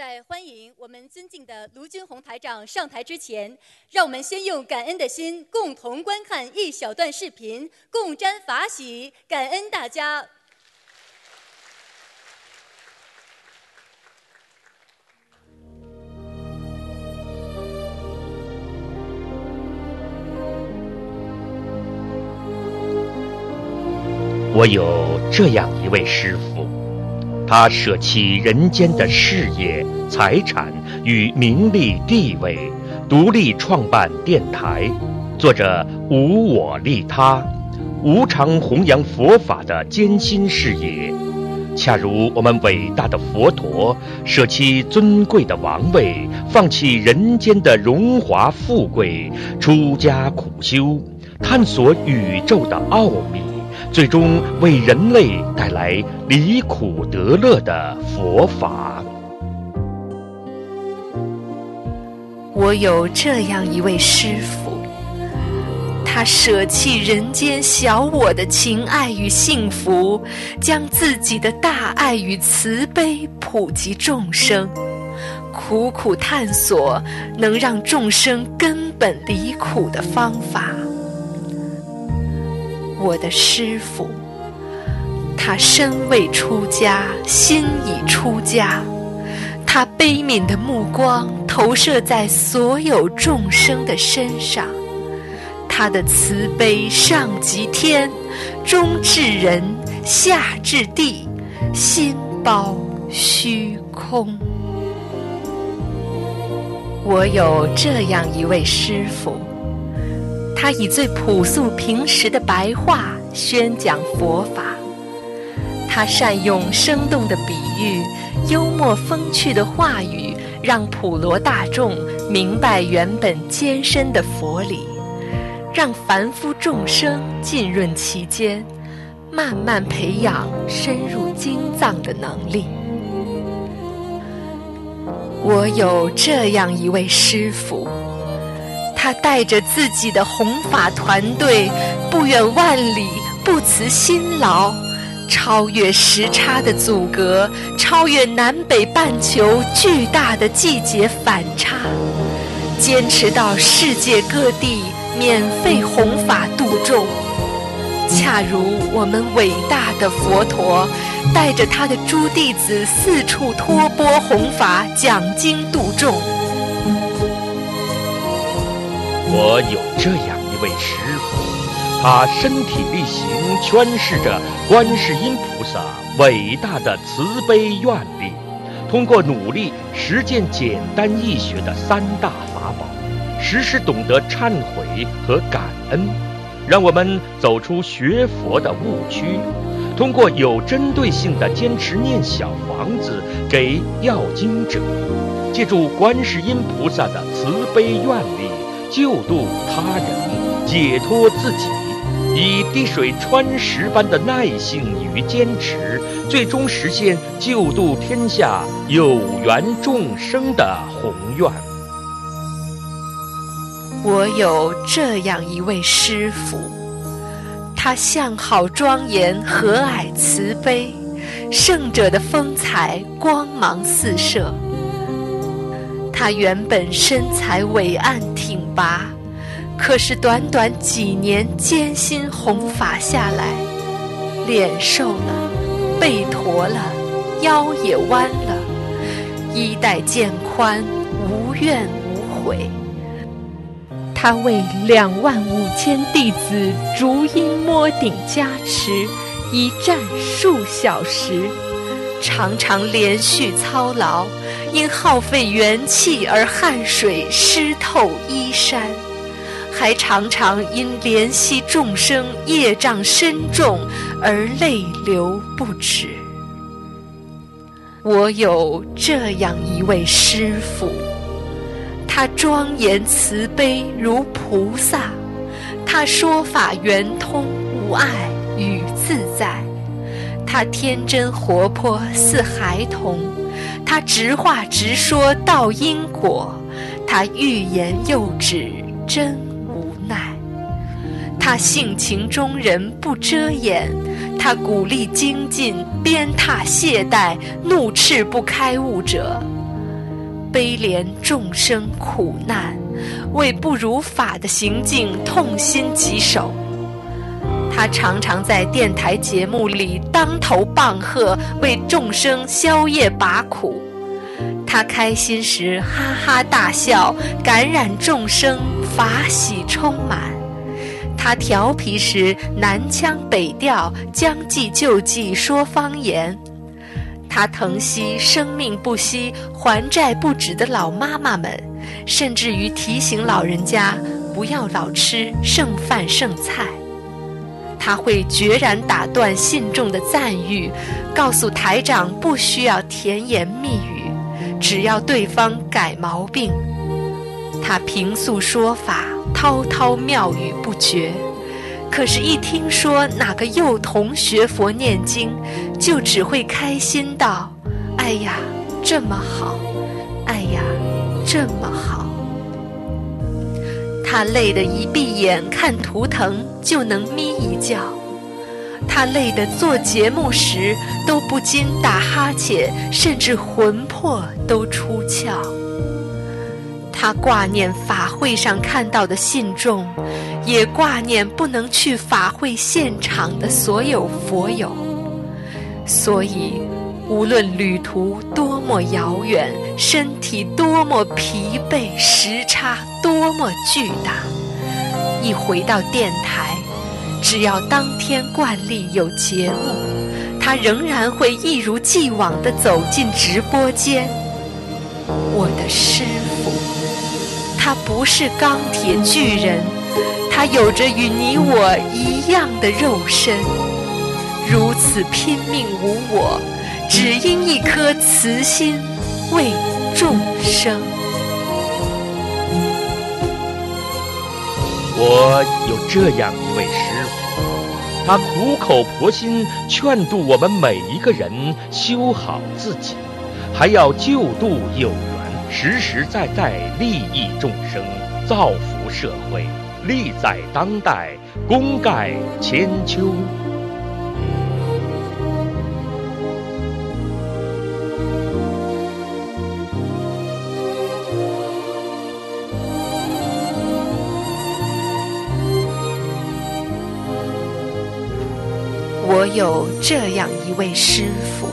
在欢迎我们尊敬的卢军红台长上台之前，让我们先用感恩的心，共同观看一小段视频，共沾法喜，感恩大家。我有这样一位师傅，他舍弃人间的事业、财产与名利地位，独立创办电台，做着无我利他、无偿弘扬佛法的艰辛事业。恰如我们伟大的佛陀舍弃尊贵的王位，放弃人间的荣华富贵，出家苦修，探索宇宙的奥秘。最终为人类带来离苦得乐的佛法。我有这样一位师傅，他舍弃人间小我的情爱与幸福，将自己的大爱与慈悲普及众生，苦苦探索能让众生根本离苦的方法。我的师傅，他身未出家，心已出家。他悲悯的目光投射在所有众生的身上，他的慈悲上及天，中至人，下至地，心包虚空。我有这样一位师傅。他以最朴素平实的白话宣讲佛法，他善用生动的比喻、幽默风趣的话语，让普罗大众明白原本艰深的佛理，让凡夫众生浸润其间，慢慢培养深入经藏的能力。我有这样一位师傅。他带着自己的弘法团队，不远万里，不辞辛劳，超越时差的阻隔，超越南北半球巨大的季节反差，坚持到世界各地免费弘法度众，恰如我们伟大的佛陀，带着他的诸弟子四处托钵弘法，讲经度众。我有这样一位师傅，他身体力行诠释着观世音菩萨伟大的慈悲愿力，通过努力实践简单易学的三大法宝，时时懂得忏悔和感恩，让我们走出学佛的误区。通过有针对性的坚持念小房子给要经者，借助观世音菩萨的慈悲愿力。救度他人，解脱自己，以滴水穿石般的耐性与坚持，最终实现救度天下有缘众生的宏愿。我有这样一位师傅，他相好庄严，和蔼慈悲，圣者的风采，光芒四射。他原本身材伟岸挺拔，可是短短几年艰辛弘法下来，脸瘦了，背驼了，腰也弯了，衣带渐宽，无怨无悔。他为两万五千弟子逐音摸顶加持，一站数小时。常常连续操劳，因耗费元气而汗水湿透衣衫，还常常因怜惜众生业障深重而泪流不止。我有这样一位师父，他庄严慈悲如菩萨，他说法圆通无碍与自在。他天真活泼似孩童，他直话直说道因果，他欲言又止真无奈。他性情中人不遮掩，他鼓励精进，鞭挞懈怠，怒斥不开悟者。悲怜众生苦难，为不如法的行径痛心疾首。他常常在电台节目里当头棒喝，为众生消业拔苦。他开心时哈哈大笑，感染众生，法喜充满。他调皮时南腔北调，将计就计说方言。他疼惜生命不息、还债不止的老妈妈们，甚至于提醒老人家不要老吃剩饭剩菜。他会决然打断信众的赞誉，告诉台长不需要甜言蜜语，只要对方改毛病。他平素说法滔滔妙语不绝，可是，一听说哪个幼童学佛念经，就只会开心道：“哎呀，这么好！哎呀，这么好！”他累得一闭眼看图腾就能眯一觉，他累得做节目时都不禁打哈欠，甚至魂魄都出窍。他挂念法会上看到的信众，也挂念不能去法会现场的所有佛友，所以。无论旅途多么遥远，身体多么疲惫，时差多么巨大，一回到电台，只要当天惯例有节目，他仍然会一如既往地走进直播间。我的师傅，他不是钢铁巨人，他有着与你我一样的肉身，如此拼命无我。只因一颗慈心为众生。我有这样一位师傅，他苦口婆心劝度我们每一个人修好自己，还要救度有缘，实实在在利益众生，造福社会，利在当代，功盖千秋。有这样一位师傅，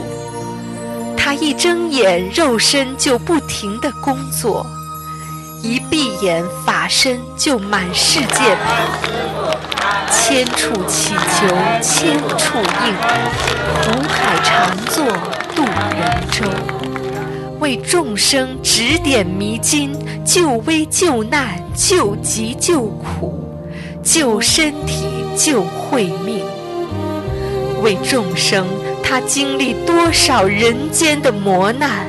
他一睁眼肉身就不停的工作，一闭眼法身就满世界跑，千处祈求千处应，苦海常作渡人舟，为众生指点迷津，救危救难，救急救苦，救身体救慧命。为众生，他经历多少人间的磨难，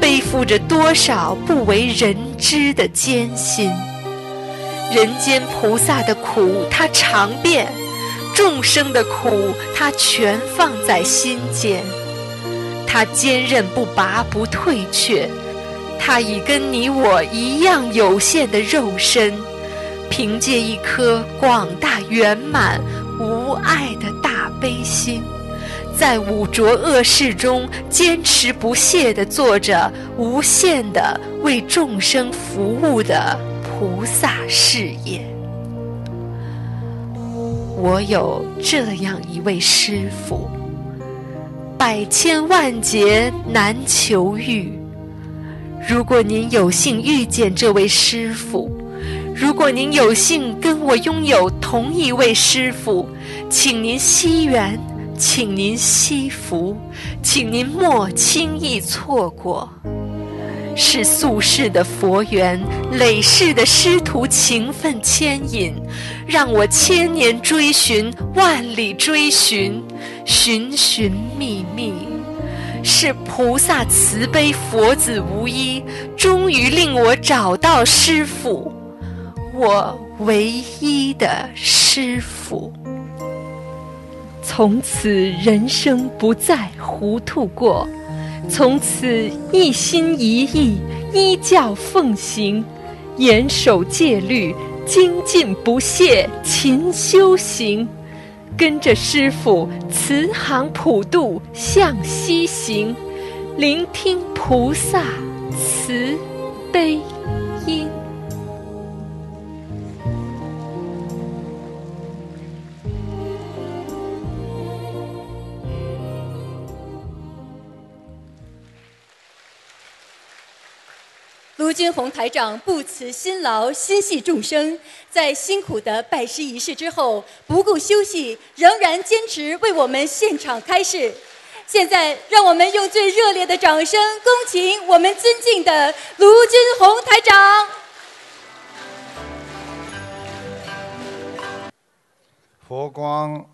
背负着多少不为人知的艰辛。人间菩萨的苦，他尝遍；众生的苦，他全放在心间。他坚韧不拔，不退却。他以跟你我一样有限的肉身，凭借一颗广大圆满无碍的大。悲心，在五浊恶世中坚持不懈地做着无限的为众生服务的菩萨事业。我有这样一位师父，百千万劫难求遇。如果您有幸遇见这位师父，如果您有幸跟我拥有同一位师父，请您惜缘，请您惜福，请您莫轻易错过。是宿世的佛缘，累世的师徒情分牵引，让我千年追寻，万里追寻，寻寻觅觅。是菩萨慈悲，佛子无依，终于令我找到师父，我唯一的师父。从此人生不再糊涂过，从此一心一意依教奉行，严守戒律，精进不懈勤修行，跟着师傅慈航普渡向西行，聆听菩萨。慈。慈悲音。卢军红台长不辞辛劳，心系众生，在辛苦的拜师仪式之后，不顾休息，仍然坚持为我们现场开示。现在，让我们用最热烈的掌声，恭请我们尊敬的卢军红台长。佛光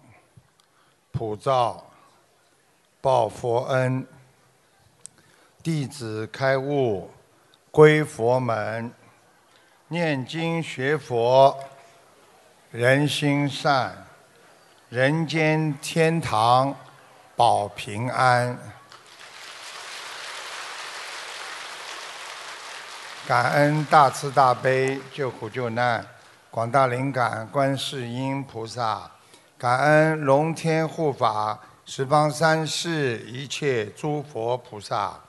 普照，报佛恩，弟子开悟。归佛门，念经学佛，人心善，人间天堂保平安。感恩大慈大悲救苦救难广大灵感观世音菩萨，感恩龙天护法十方三世一切诸佛菩萨。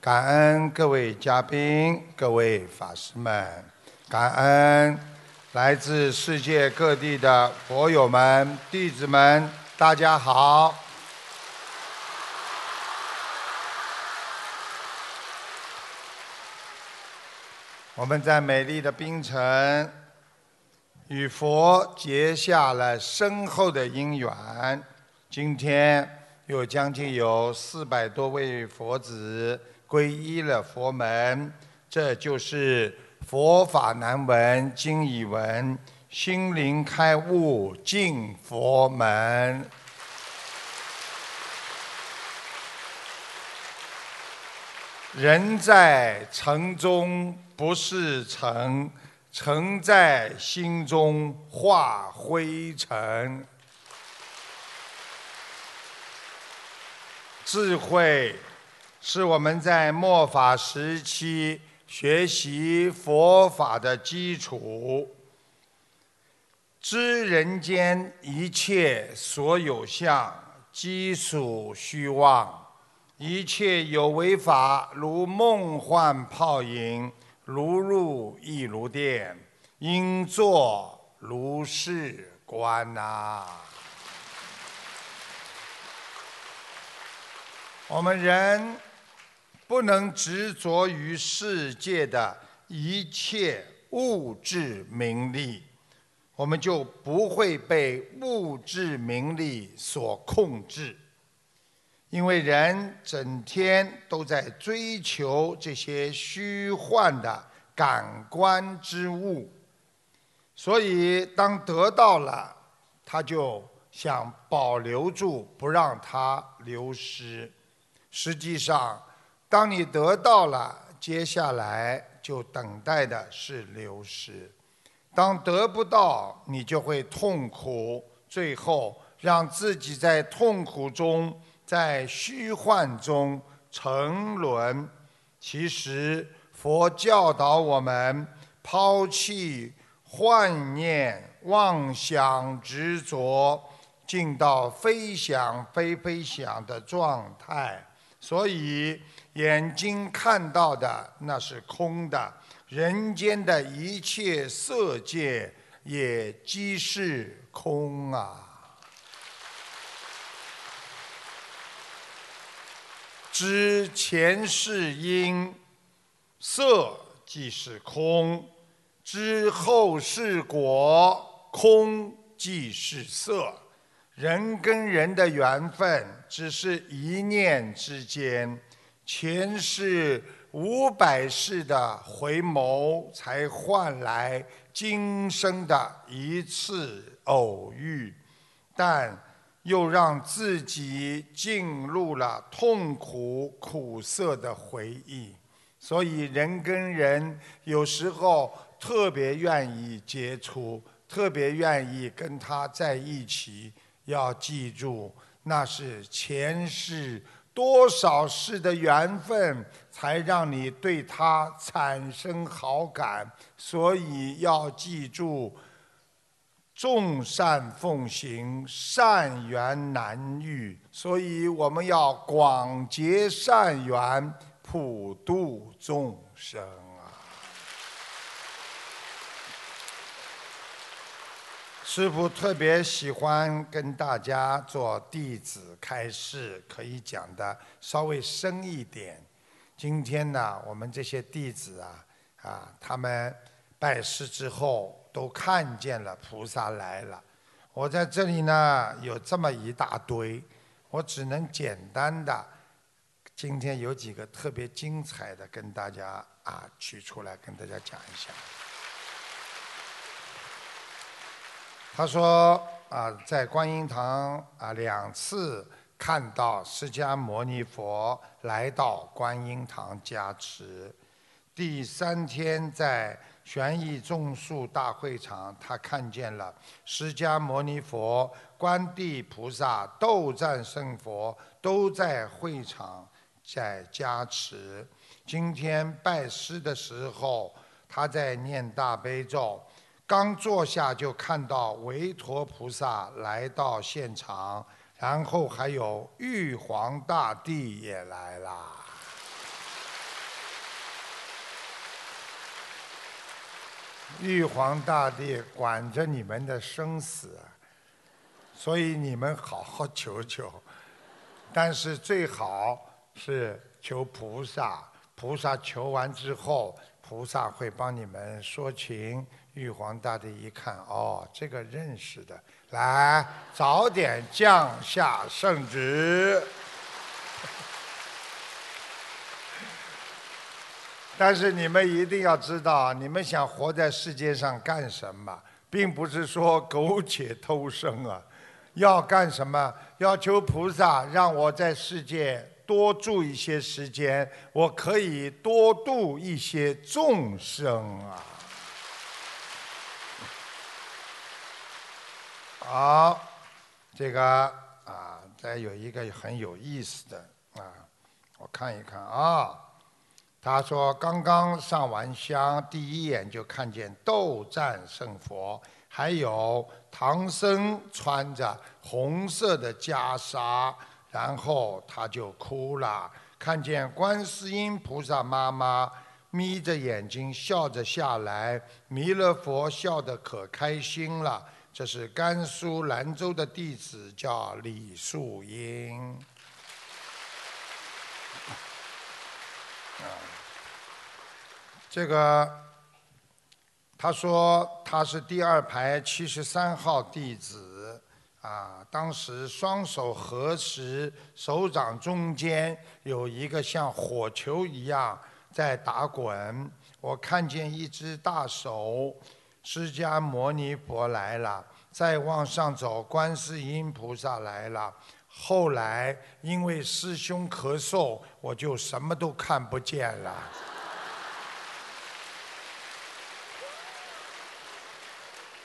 感恩各位嘉宾、各位法师们，感恩来自世界各地的佛友们、弟子们，大家好。我们在美丽的槟城与佛结下了深厚的因缘，今天又将近有四百多位佛子。皈依了佛门，这就是佛法难闻经已闻，心灵开悟进佛门。人在城中不是尘，尘在心中化灰尘。智慧。是我们在末法时期学习佛法的基础。知人间一切所有相，皆属虚妄；一切有为法，如梦幻泡影，如入亦如电，应作如是观呐。我们人。不能执着于世界的一切物质名利，我们就不会被物质名利所控制。因为人整天都在追求这些虚幻的感官之物，所以当得到了，他就想保留住，不让它流失。实际上，当你得到了，接下来就等待的是流失；当得不到，你就会痛苦，最后让自己在痛苦中、在虚幻中沉沦。其实，佛教导我们抛弃幻念、妄想、执着，进到非想非非想的状态。所以。眼睛看到的那是空的，人间的一切色界也即是空啊。知前世因，色即是空；知后世果，空即是色。人跟人的缘分，只是一念之间。前世五百世的回眸，才换来今生的一次偶遇，但又让自己进入了痛苦苦涩的回忆。所以，人跟人有时候特别愿意接触，特别愿意跟他在一起。要记住，那是前世。多少世的缘分，才让你对他产生好感？所以要记住，众善奉行，善缘难遇。所以我们要广结善缘，普度众生啊！师傅特别喜欢跟大家做弟子开示，可以讲的稍微深一点。今天呢，我们这些弟子啊，啊，他们拜师之后都看见了菩萨来了。我在这里呢，有这么一大堆，我只能简单的，今天有几个特别精彩的，跟大家啊取出来跟大家讲一下。他说啊，在观音堂啊两次看到释迦牟尼佛来到观音堂加持，第三天在玄义种树大会场，他看见了释迦牟尼佛、观地菩萨、斗战胜佛都在会场在加持。今天拜师的时候，他在念大悲咒。刚坐下就看到韦陀菩萨来到现场，然后还有玉皇大帝也来啦。玉皇大帝管着你们的生死，所以你们好好求求。但是最好是求菩萨，菩萨求完之后，菩萨会帮你们说情。玉皇大帝一看，哦，这个认识的，来，早点降下圣旨。但是你们一定要知道，你们想活在世界上干什么，并不是说苟且偷生啊，要干什么？要求菩萨让我在世界多住一些时间，我可以多度一些众生啊。好，这个啊，再有一个很有意思的啊，我看一看啊。他说刚刚上完香，第一眼就看见斗战胜佛，还有唐僧穿着红色的袈裟，然后他就哭了。看见观世音菩萨妈妈眯着眼睛笑着下来，弥勒佛笑得可开心了。这是甘肃兰州的弟子，叫李树英。这个他说他是第二排七十三号弟子，啊，当时双手合十，手掌中间有一个像火球一样在打滚，我看见一只大手。释迦牟尼佛来了，再往上走，观世音菩萨来了。后来因为师兄咳嗽，我就什么都看不见了。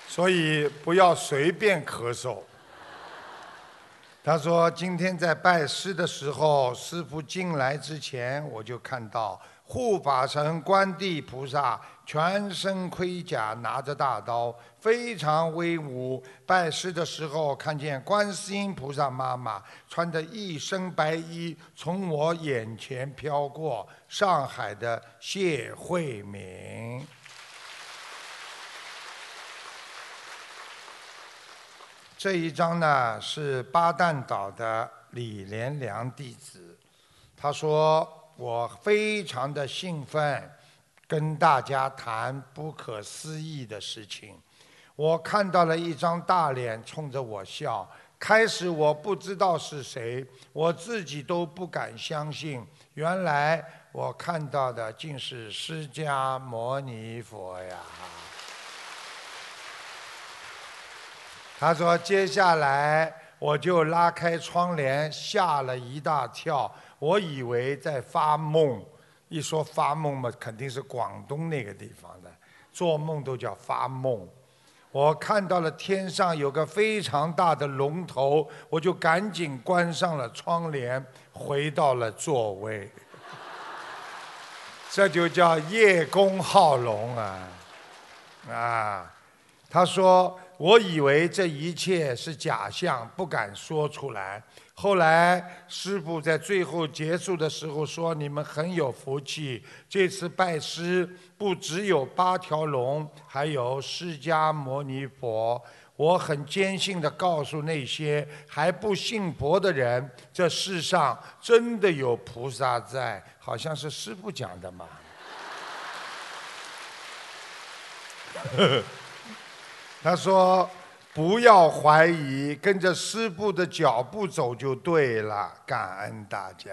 所以不要随便咳嗽。他说：“今天在拜师的时候，师傅进来之前，我就看到。”护法神观地菩萨全身盔甲，拿着大刀，非常威武。拜师的时候，看见观世音菩萨妈妈穿着一身白衣从我眼前飘过。上海的谢慧敏，这一张呢是巴旦岛的李连良弟子，他说。我非常的兴奋，跟大家谈不可思议的事情。我看到了一张大脸冲着我笑，开始我不知道是谁，我自己都不敢相信。原来我看到的竟是释迦牟尼佛呀！他说：“接下来我就拉开窗帘，吓了一大跳。”我以为在发梦，一说发梦嘛，肯定是广东那个地方的，做梦都叫发梦。我看到了天上有个非常大的龙头，我就赶紧关上了窗帘，回到了座位。这就叫叶公好龙啊！啊，他说。我以为这一切是假象，不敢说出来。后来师傅在最后结束的时候说：“你们很有福气，这次拜师不只有八条龙，还有释迦牟尼佛。”我很坚信地告诉那些还不信佛的人，这世上真的有菩萨在，好像是师傅讲的嘛。他说：“不要怀疑，跟着师傅的脚步走就对了。”感恩大家。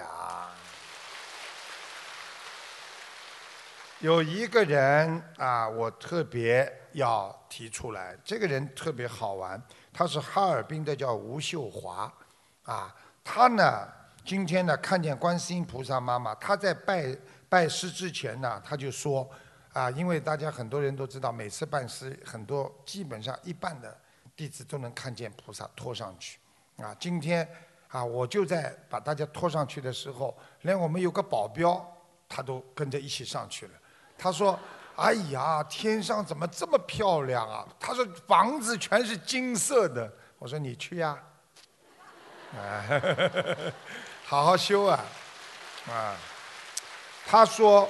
有一个人啊，我特别要提出来，这个人特别好玩，他是哈尔滨的，叫吴秀华，啊，他呢，今天呢看见观世音菩萨妈妈，他在拜拜师之前呢，他就说，啊，因为大家很多人都知道，每次拜师，很多基本上一半的弟子都能看见菩萨拖上去，啊，今天啊，我就在把大家拖上去的时候，连我们有个保镖，他都跟着一起上去了。他说：“哎呀，天上怎么这么漂亮啊？”他说：“房子全是金色的。”我说：“你去呀，啊，好好修啊，啊。”他说：“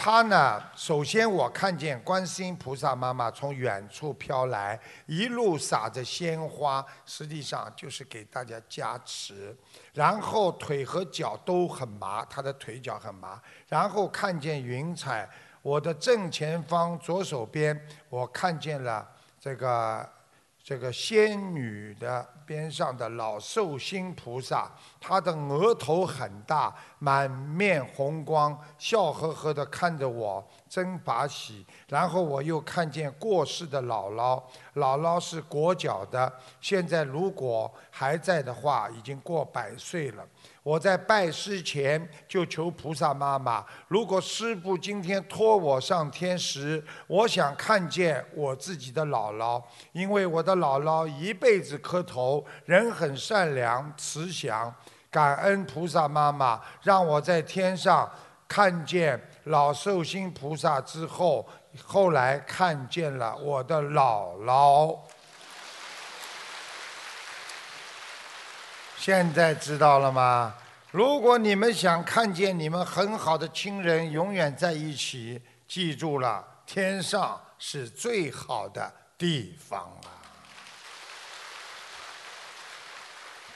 他呢，首先我看见观世音菩萨妈妈从远处飘来，一路撒着鲜花，实际上就是给大家加持。然后腿和脚都很麻，他的腿脚很麻。然后看见云彩。”我的正前方左手边，我看见了这个这个仙女的边上的老寿星菩萨，他的额头很大，满面红光，笑呵呵地看着我，真把喜。然后我又看见过世的姥姥，姥姥是裹脚的，现在如果还在的话，已经过百岁了。我在拜师前就求菩萨妈妈，如果师父今天托我上天时，我想看见我自己的姥姥，因为我的姥姥一辈子磕头，人很善良慈祥，感恩菩萨妈妈，让我在天上看见老寿星菩萨之后，后来看见了我的姥姥。现在知道了吗？如果你们想看见你们很好的亲人永远在一起，记住了，天上是最好的地方啊！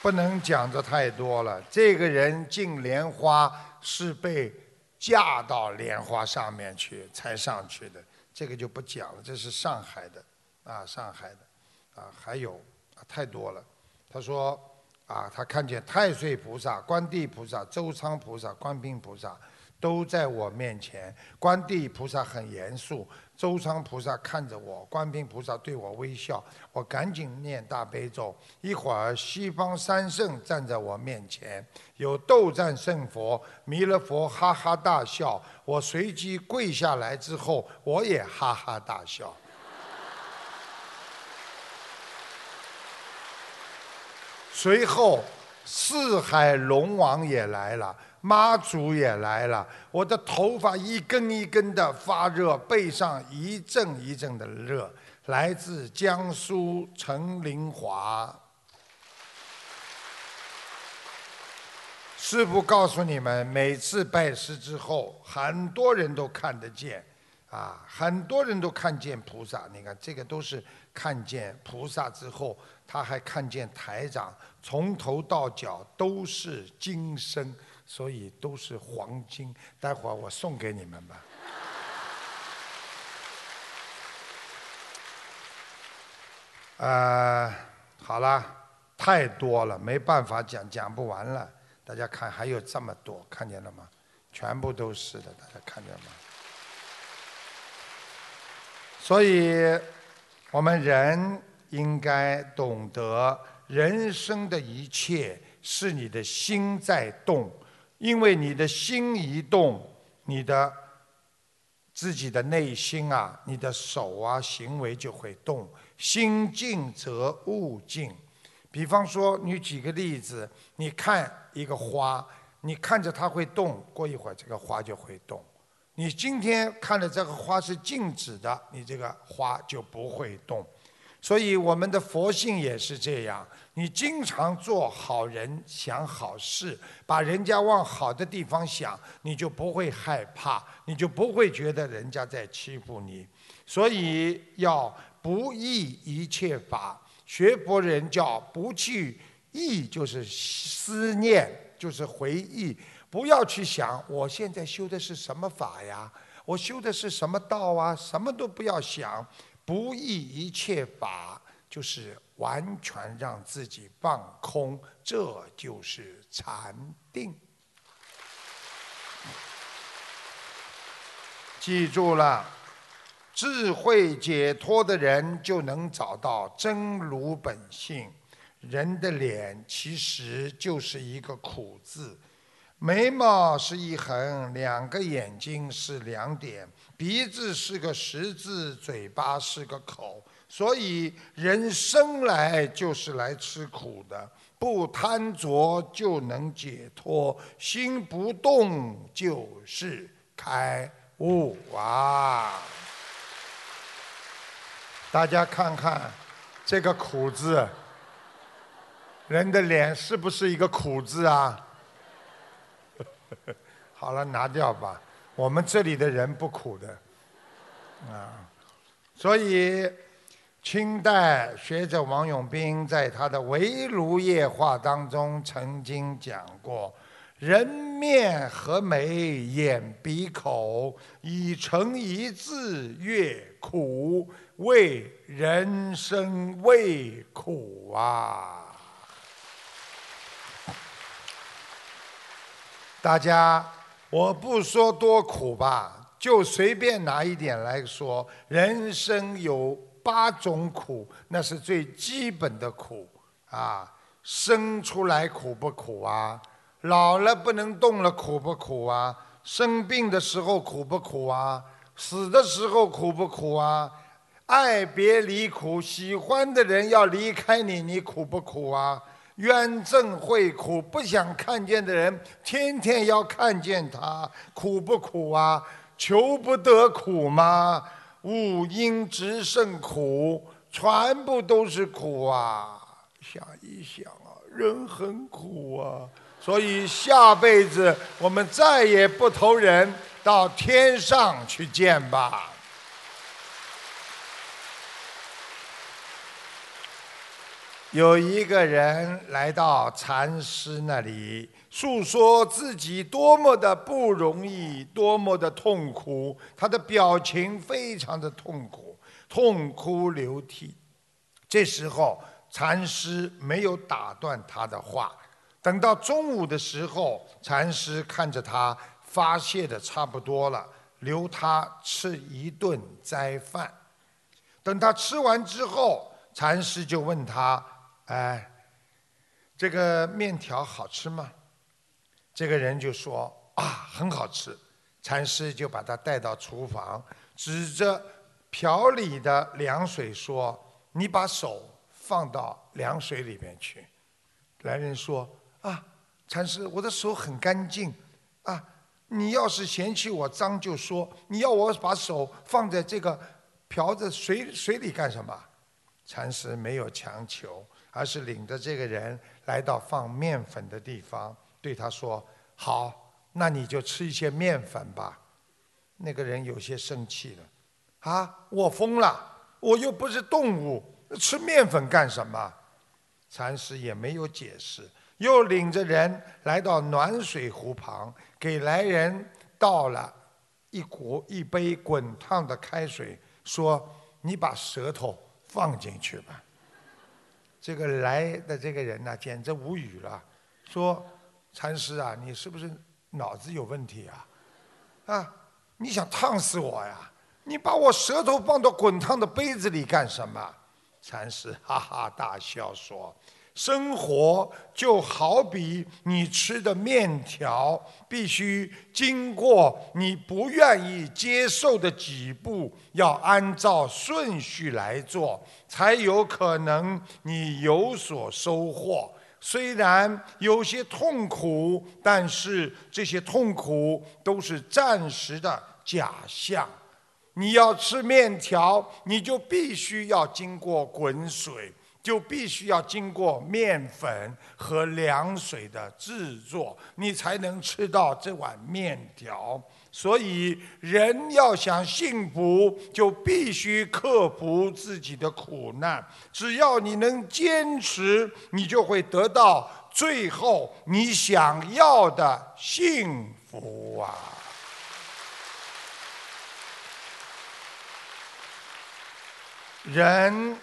不能讲的太多了。这个人进莲花是被架到莲花上面去才上去的，这个就不讲了。这是上海的，啊，上海的，啊，还有太多了。他说。啊，他看见太岁菩萨、观地菩萨、周昌菩萨、观音菩萨都在我面前。观地菩萨很严肃，周昌菩萨看着我，观音菩萨对我微笑。我赶紧念大悲咒。一会儿，西方三圣站在我面前，有斗战胜佛、弥勒佛哈哈大笑。我随即跪下来之后，我也哈哈大笑。随后，四海龙王也来了，妈祖也来了。我的头发一根一根的发热，背上一阵一阵的热。来自江苏陈林华，师傅告诉你们，每次拜师之后，很多人都看得见，啊，很多人都看见菩萨。你看，这个都是看见菩萨之后。他还看见台长从头到脚都是金身，所以都是黄金。待会儿我送给你们吧。呃，好了，太多了，没办法讲，讲不完了。大家看，还有这么多，看见了吗？全部都是的，大家看见了吗？所以，我们人。应该懂得，人生的一切是你的心在动，因为你的心一动，你的自己的内心啊，你的手啊，行为就会动。心静则物静。比方说，你举个例子，你看一个花，你看着它会动，过一会儿这个花就会动。你今天看的这个花是静止的，你这个花就不会动。所以我们的佛性也是这样，你经常做好人，想好事，把人家往好的地方想，你就不会害怕，你就不会觉得人家在欺负你。所以要不忆一切法，学佛人叫不去忆，就是思念，就是回忆，不要去想我现在修的是什么法呀，我修的是什么道啊，什么都不要想。不忆一切法，就是完全让自己放空，这就是禅定。记住了，智慧解脱的人就能找到真如本性。人的脸其实就是一个苦字。眉毛是一横，两个眼睛是两点，鼻子是个十字，嘴巴是个口，所以人生来就是来吃苦的。不贪着就能解脱，心不动就是开悟啊！大家看看这个苦字，人的脸是不是一个苦字啊？好了，拿掉吧。我们这里的人不苦的，啊，所以清代学者王永斌在他的《围炉夜话》当中曾经讲过：“人面和眉眼鼻口已成一字，越苦为人生未苦啊。”大家，我不说多苦吧，就随便拿一点来说。人生有八种苦，那是最基本的苦啊。生出来苦不苦啊？老了不能动了苦不苦啊？生病的时候苦不苦啊？死的时候苦不苦啊？爱别离苦，喜欢的人要离开你，你苦不苦啊？冤憎会苦，不想看见的人，天天要看见他，苦不苦啊？求不得苦吗？五阴直胜苦，全部都是苦啊！想一想啊，人很苦啊，所以下辈子我们再也不投人，到天上去见吧。有一个人来到禅师那里，诉说自己多么的不容易，多么的痛苦。他的表情非常的痛苦，痛哭流涕。这时候，禅师没有打断他的话。等到中午的时候，禅师看着他发泄的差不多了，留他吃一顿斋饭。等他吃完之后，禅师就问他。哎，这个面条好吃吗？这个人就说啊，很好吃。禅师就把他带到厨房，指着瓢里的凉水说：“你把手放到凉水里面去。”来人说：“啊，禅师，我的手很干净啊。你要是嫌弃我脏，就说你要我把手放在这个瓢子水水里干什么？”禅师没有强求。而是领着这个人来到放面粉的地方，对他说：“好，那你就吃一些面粉吧。”那个人有些生气了：“啊，我疯了！我又不是动物，吃面粉干什么？”禅师也没有解释，又领着人来到暖水壶旁，给来人倒了一壶一杯滚烫的开水，说：“你把舌头放进去吧。”这个来的这个人呢，简直无语了，说：“禅师啊，你是不是脑子有问题啊？啊，你想烫死我呀？你把我舌头放到滚烫的杯子里干什么？”禅师哈哈大笑说。生活就好比你吃的面条，必须经过你不愿意接受的几步，要按照顺序来做，才有可能你有所收获。虽然有些痛苦，但是这些痛苦都是暂时的假象。你要吃面条，你就必须要经过滚水，就必须要经过面粉和凉水的制作，你才能吃到这碗面条。所以，人要想幸福，就必须克服自己的苦难。只要你能坚持，你就会得到最后你想要的幸福啊！人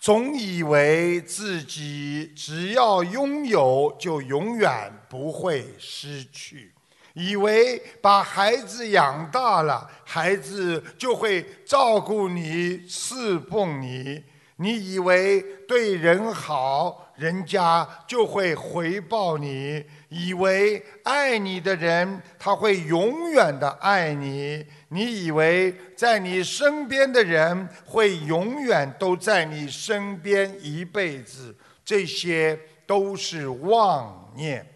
总以为自己只要拥有，就永远不会失去；以为把孩子养大了，孩子就会照顾你、侍奉你；你以为对人好，人家就会回报你；以为爱你的人，他会永远的爱你。你以为在你身边的人会永远都在你身边一辈子，这些都是妄念，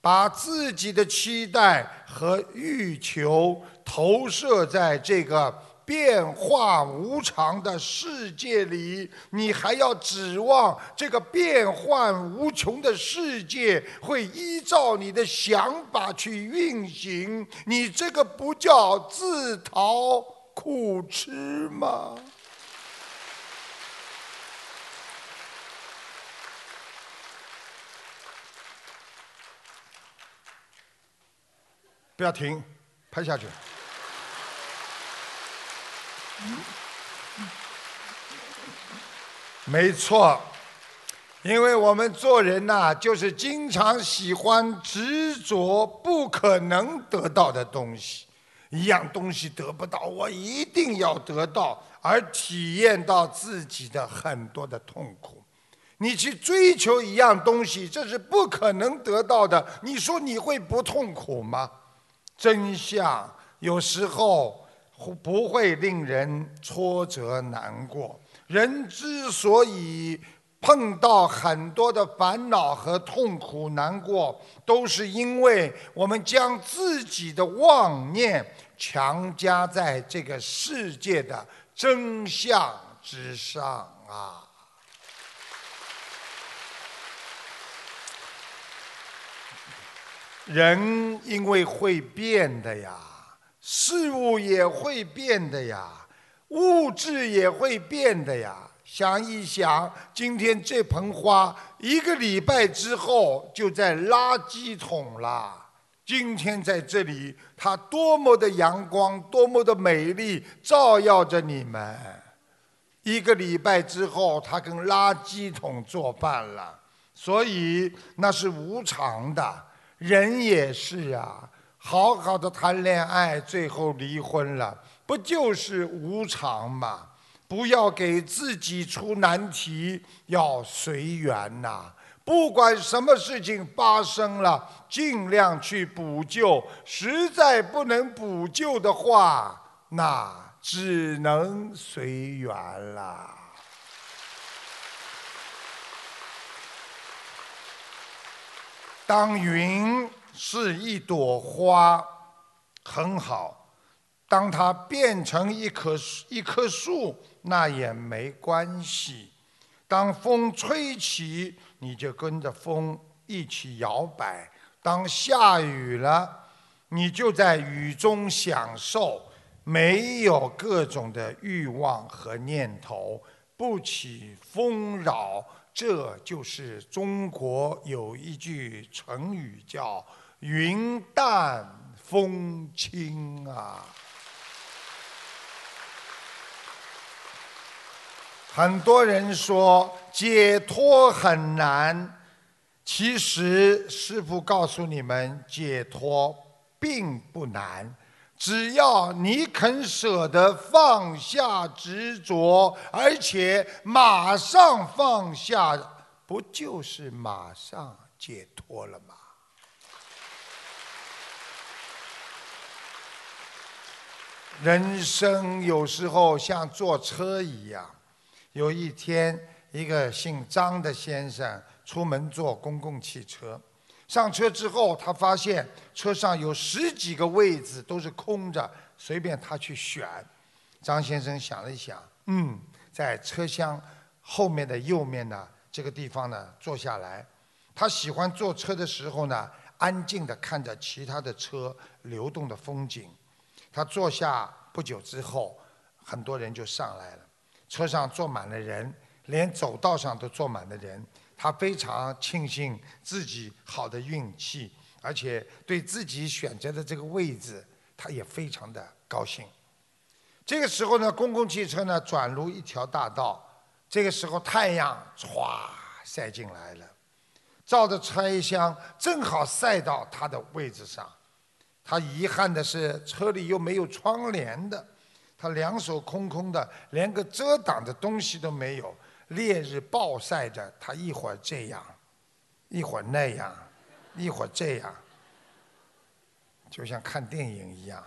把自己的期待和欲求投射在这个。变化无常的世界里，你还要指望这个变幻无穷的世界会依照你的想法去运行？你这个不叫自讨苦吃吗？不要停，拍下去。没错，因为我们做人呐，就是经常喜欢执着不可能得到的东西，一样东西得不到，我一定要得到，而体验到自己的很多的痛苦。你去追求一样东西，这是不可能得到的，你说你会不痛苦吗？真相有时候。不会令人挫折难过。人之所以碰到很多的烦恼和痛苦难过，都是因为我们将自己的妄念强加在这个世界的真相之上啊！人因为会变的呀。事物也会变的呀，物质也会变的呀。想一想，今天这盆花，一个礼拜之后就在垃圾桶了。今天在这里，它多么的阳光，多么的美丽，照耀着你们。一个礼拜之后，它跟垃圾桶作伴了。所以那是无常的，人也是啊。好好的谈恋爱，最后离婚了，不就是无常吗？不要给自己出难题，要随缘呐。不管什么事情发生了，尽量去补救。实在不能补救的话，那只能随缘了。当云。是一朵花，很好。当它变成一棵一棵树，那也没关系。当风吹起，你就跟着风一起摇摆；当下雨了，你就在雨中享受，没有各种的欲望和念头，不起风扰。这就是中国有一句成语叫。云淡风轻啊！很多人说解脱很难，其实师父告诉你们，解脱并不难，只要你肯舍得放下执着，而且马上放下，不就是马上解脱了吗？人生有时候像坐车一样，有一天，一个姓张的先生出门坐公共汽车，上车之后，他发现车上有十几个位子都是空着，随便他去选。张先生想了一想，嗯，在车厢后面的右面呢这个地方呢坐下来。他喜欢坐车的时候呢，安静地看着其他的车流动的风景。他坐下不久之后，很多人就上来了，车上坐满了人，连走道上都坐满了人。他非常庆幸自己好的运气，而且对自己选择的这个位置，他也非常的高兴。这个时候呢，公共汽车呢转入一条大道，这个时候太阳唰晒进来了，照着车厢正好晒到他的位置上。他遗憾的是车里又没有窗帘的，他两手空空的，连个遮挡的东西都没有。烈日暴晒着，他一会儿这样，一会儿那样，一会儿这样，就像看电影一样。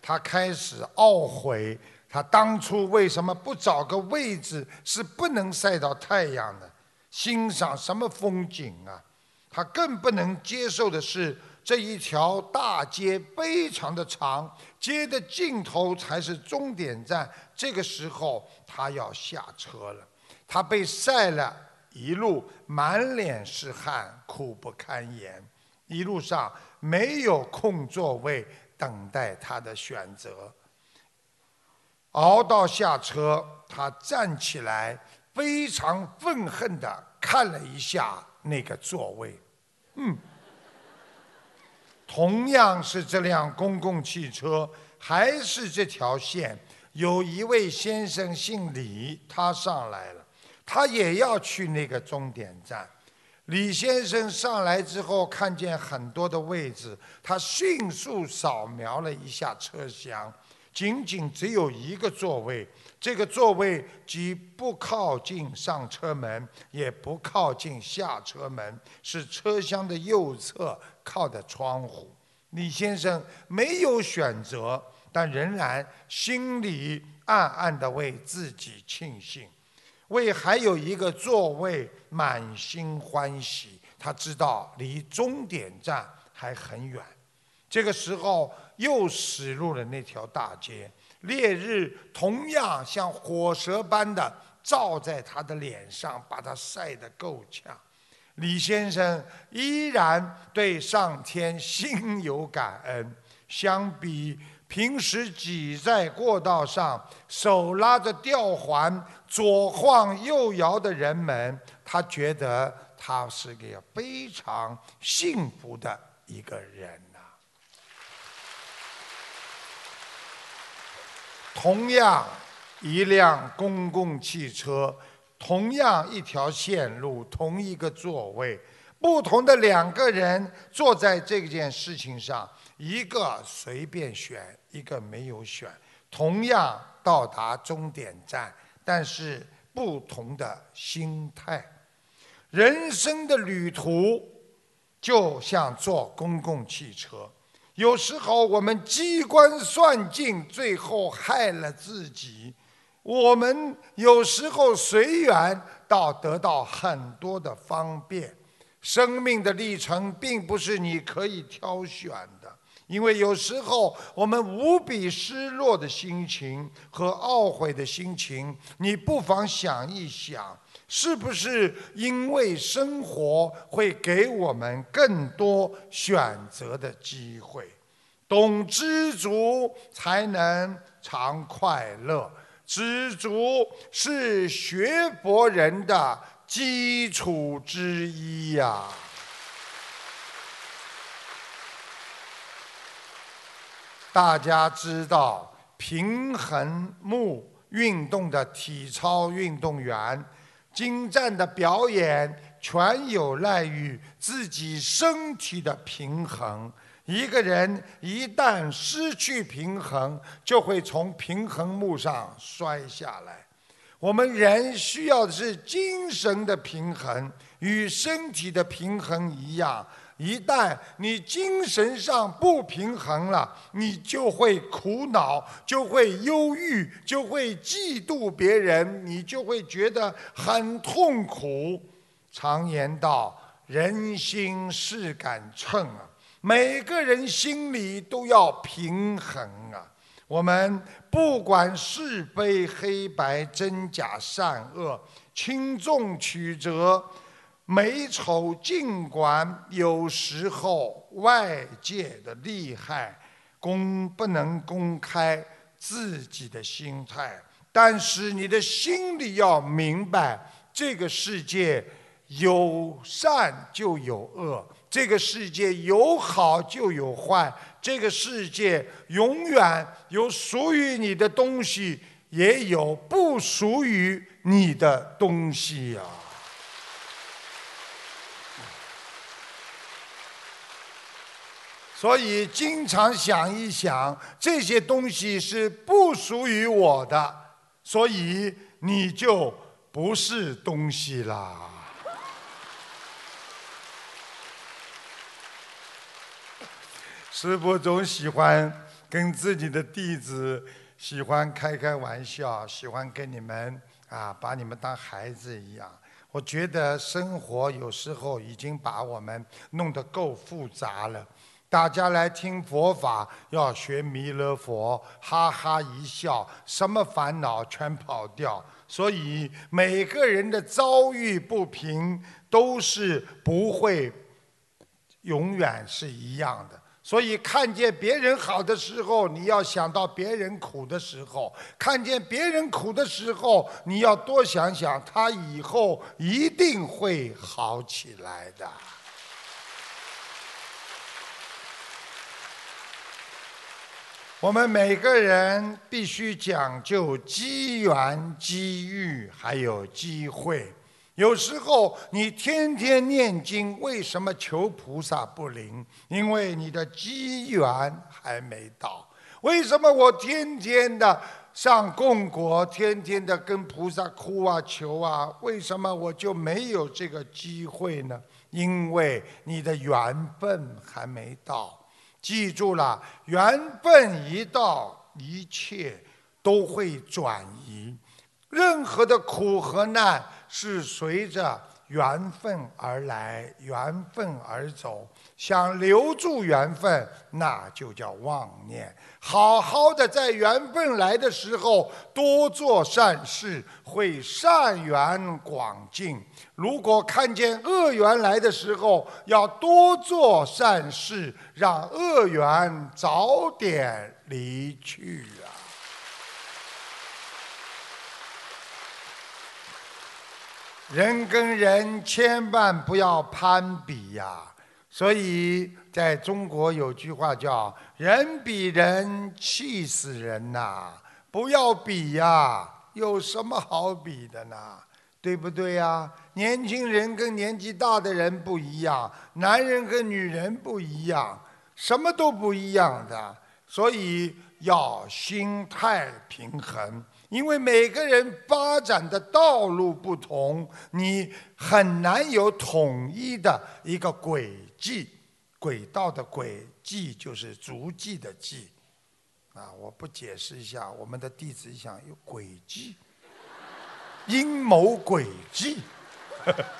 他开始懊悔，他当初为什么不找个位置是不能晒到太阳的，欣赏什么风景啊？他更不能接受的是这一条大街非常的长，街的尽头才是终点站。这个时候，他要下车了。他被晒了一路，满脸是汗，苦不堪言。一路上没有空座位等待他的选择。熬到下车，他站起来，非常愤恨地看了一下那个座位。嗯，同样是这辆公共汽车，还是这条线，有一位先生姓李，他上来了。他也要去那个终点站。李先生上来之后，看见很多的位置，他迅速扫描了一下车厢，仅仅只有一个座位。这个座位既不靠近上车门，也不靠近下车门，是车厢的右侧，靠的窗户。李先生没有选择，但仍然心里暗暗地为自己庆幸。为还有一个座位满心欢喜，他知道离终点站还很远。这个时候又驶入了那条大街，烈日同样像火舌般的照在他的脸上，把他晒得够呛。李先生依然对上天心有感恩，相比。平时挤在过道上，手拉着吊环左晃右摇的人们，他觉得他是个非常幸福的一个人呐。同样一辆公共汽车，同样一条线路，同一个座位，不同的两个人坐在这件事情上，一个随便选。一个没有选，同样到达终点站，但是不同的心态。人生的旅途就像坐公共汽车，有时候我们机关算尽，最后害了自己；我们有时候随缘，到得到很多的方便。生命的历程并不是你可以挑选的。因为有时候我们无比失落的心情和懊悔的心情，你不妨想一想，是不是因为生活会给我们更多选择的机会？懂知足才能常快乐，知足是学佛人的基础之一呀。大家知道，平衡木运动的体操运动员，精湛的表演全有赖于自己身体的平衡。一个人一旦失去平衡，就会从平衡木上摔下来。我们人需要的是精神的平衡，与身体的平衡一样。一旦你精神上不平衡了，你就会苦恼，就会忧郁，就会嫉妒别人，你就会觉得很痛苦。常言道：“人心是杆秤啊，每个人心里都要平衡啊。”我们不管是非黑白、真假善恶、轻重曲折、美丑，尽管有时候外界的厉害，公不能公开自己的心态，但是你的心里要明白，这个世界有善就有恶，这个世界有好就有坏。这个世界永远有属于你的东西，也有不属于你的东西呀。所以，经常想一想，这些东西是不属于我的，所以你就不是东西啦。师傅总喜欢跟自己的弟子喜欢开开玩笑，喜欢跟你们啊把你们当孩子一样。我觉得生活有时候已经把我们弄得够复杂了。大家来听佛法要学弥勒佛，哈哈一笑，什么烦恼全跑掉。所以每个人的遭遇不平都是不会永远是一样的。所以，看见别人好的时候，你要想到别人苦的时候；看见别人苦的时候，你要多想想，他以后一定会好起来的。我们每个人必须讲究机缘、机遇，还有机会。有时候你天天念经，为什么求菩萨不灵？因为你的机缘还没到。为什么我天天的上供果，天天的跟菩萨哭啊求啊？为什么我就没有这个机会呢？因为你的缘分还没到。记住了，缘分一到，一切都会转移。任何的苦和难。是随着缘分而来，缘分而走。想留住缘分，那就叫妄念。好好的在缘分来的时候多做善事，会善缘广进。如果看见恶缘来的时候，要多做善事，让恶缘早点离去啊。人跟人千万不要攀比呀！所以在中国有句话叫“人比人气死人”呐，不要比呀，有什么好比的呢？对不对呀？年轻人跟年纪大的人不一样，男人跟女人不一样，什么都不一样的，所以要心态平衡。因为每个人发展的道路不同，你很难有统一的一个轨迹。轨道的轨迹就是足迹的迹。啊，我不解释一下，我们的弟子想有轨迹，阴谋诡计。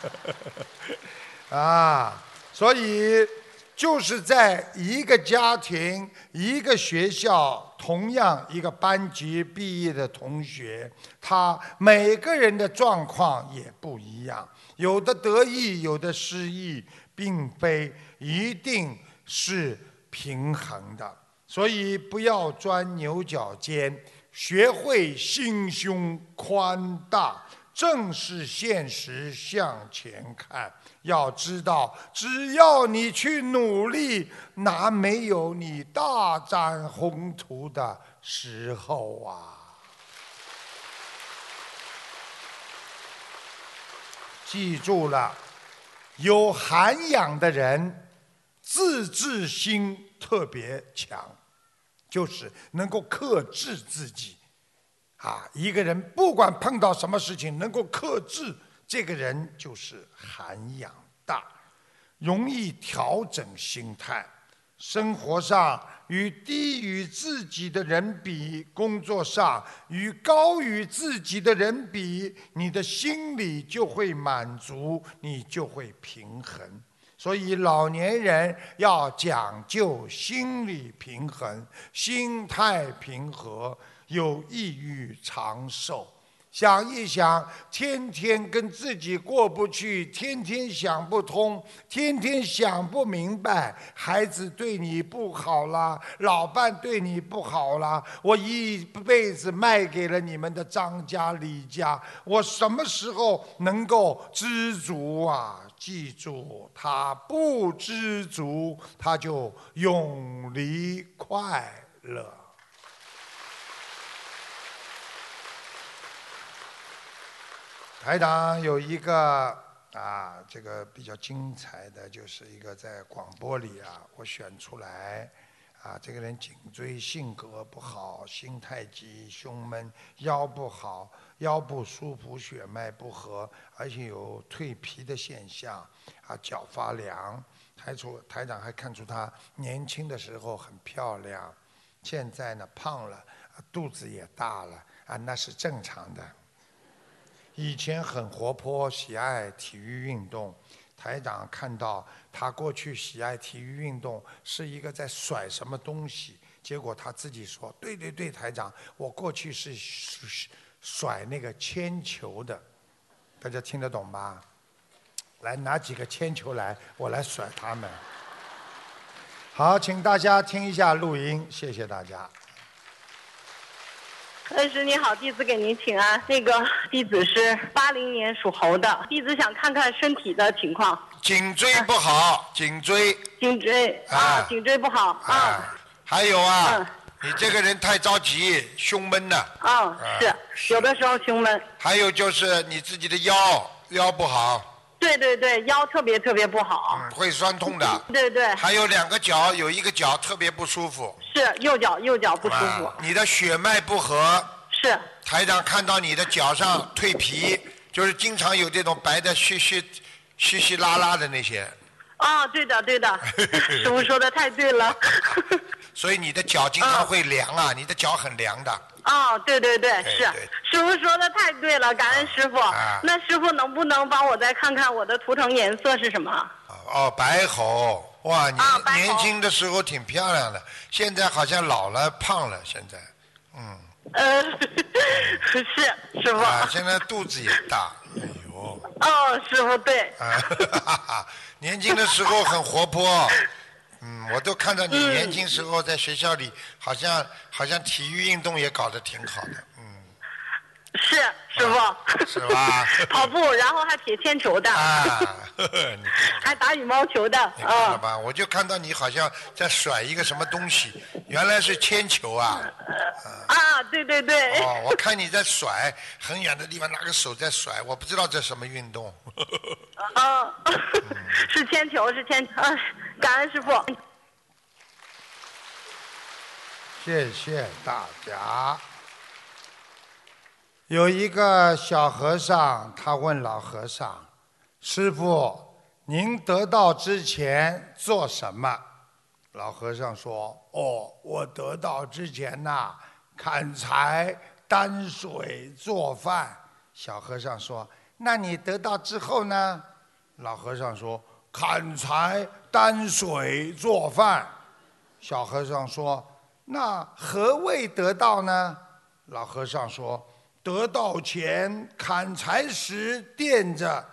啊，所以。就是在一个家庭、一个学校，同样一个班级毕业的同学，他每个人的状况也不一样，有的得意，有的失意，并非一定是平衡的。所以不要钻牛角尖，学会心胸宽大，正视现实，向前看。要知道，只要你去努力，哪没有你大展宏图的时候啊？记住了，有涵养的人，自制心特别强，就是能够克制自己。啊，一个人不管碰到什么事情，能够克制。这个人就是涵养大，容易调整心态。生活上与低于自己的人比，工作上与高于自己的人比，你的心里就会满足，你就会平衡。所以老年人要讲究心理平衡，心态平和，有益于长寿。想一想，天天跟自己过不去，天天想不通，天天想不明白，孩子对你不好啦，老伴对你不好啦，我一辈子卖给了你们的张家李家，我什么时候能够知足啊？记住，他不知足，他就永离快乐。台长有一个啊，这个比较精彩的，就是一个在广播里啊，我选出来啊，这个人颈椎性格不好，心太急，胸闷，腰不好，腰不舒服，血脉不和，而且有蜕皮的现象，啊，脚发凉。台出台长还看出他年轻的时候很漂亮，现在呢胖了，肚子也大了，啊，那是正常的。以前很活泼，喜爱体育运动。台长看到他过去喜爱体育运动，是一个在甩什么东西。结果他自己说：“对对对，台长，我过去是甩那个铅球的。”大家听得懂吧？来拿几个铅球来，我来甩他们。好，请大家听一下录音，谢谢大家。恩师你好，弟子给您请安。那个弟子是八零年属猴的，弟子想看看身体的情况。颈椎不好，颈椎。颈椎啊，颈椎不好啊。还有啊，你这个人太着急，胸闷的。啊，是，有的时候胸闷。还有就是你自己的腰腰不好。对对对，腰特别特别不好。嗯，会酸痛的。对对。还有两个脚，有一个脚特别不舒服。是右脚，右脚不舒服。你的血脉不和。是。台长看到你的脚上蜕皮，就是经常有这种白的絮絮、稀稀拉拉的那些。啊，对的对的，师傅说的太对了。所以你的脚经常会凉啊，你的脚很凉的。哦，对对对，是师傅说的太对了，感恩师傅。那师傅能不能帮我再看看我的图腾颜色是什么？哦，白猴，哇，你年轻的时候挺漂亮的，现在好像老了胖了，现在，嗯。呃，是师傅。啊，现在肚子也大，哎呦。哦，师傅对。啊，哈哈哈年轻的时候很活泼。嗯，我都看到你年轻时候在学校里，好像好像体育运动也搞得挺好的，嗯。是师傅。是吧？跑步，然后还铁铅球的。啊，还打羽毛球的。你看了吧？我就看到你好像在甩一个什么东西，原来是铅球啊。啊，对对对。哦，我看你在甩，很远的地方拿个手在甩，我不知道这什么运动。啊，是铅球，是铅球。感恩师傅，谢谢大家。有一个小和尚，他问老和尚：“师傅，您得道之前做什么？”老和尚说：“哦，我得道之前呐，砍柴、担水、做饭。”小和尚说：“那你得道之后呢？”老和尚说。砍柴、担水、做饭。小和尚说：“那何谓得道呢？”老和尚说：“得到前砍柴时惦着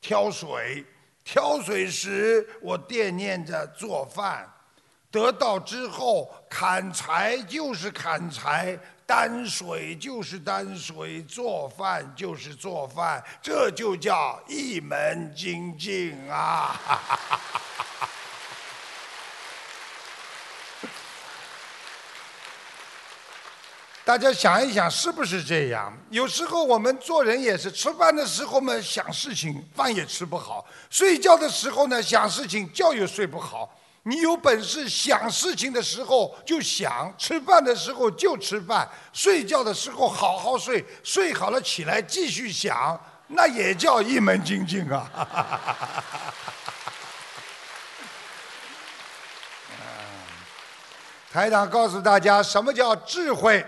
挑水，挑水时我惦念着做饭；得到之后，砍柴就是砍柴。”担水就是担水，做饭就是做饭，这就叫一门精进啊！大家想一想，是不是这样？有时候我们做人也是，吃饭的时候嘛想事情，饭也吃不好；睡觉的时候呢想事情，觉也睡不好。你有本事想事情的时候就想，吃饭的时候就吃饭，睡觉的时候好好睡，睡好了起来继续想，那也叫一门精进啊！台长告诉大家，什么叫智慧？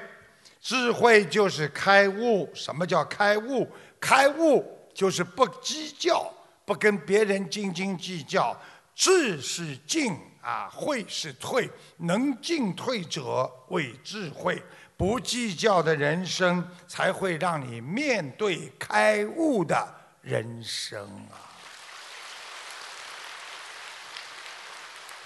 智慧就是开悟。什么叫开悟？开悟就是不计较，不跟别人斤斤计较。智是进啊，慧是退，能进退者为智慧。不计较的人生，才会让你面对开悟的人生啊！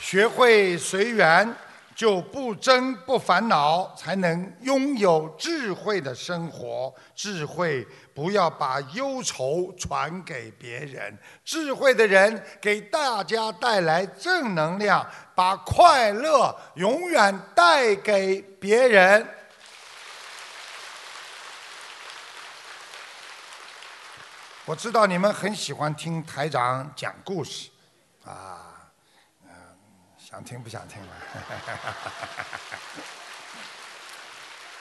学会随缘，就不争不烦恼，才能拥有智慧的生活。智慧不要把忧愁传给别人，智慧的人给大家带来正能量，把快乐永远带给别人。我知道你们很喜欢听台长讲故事，啊，想听不想听了？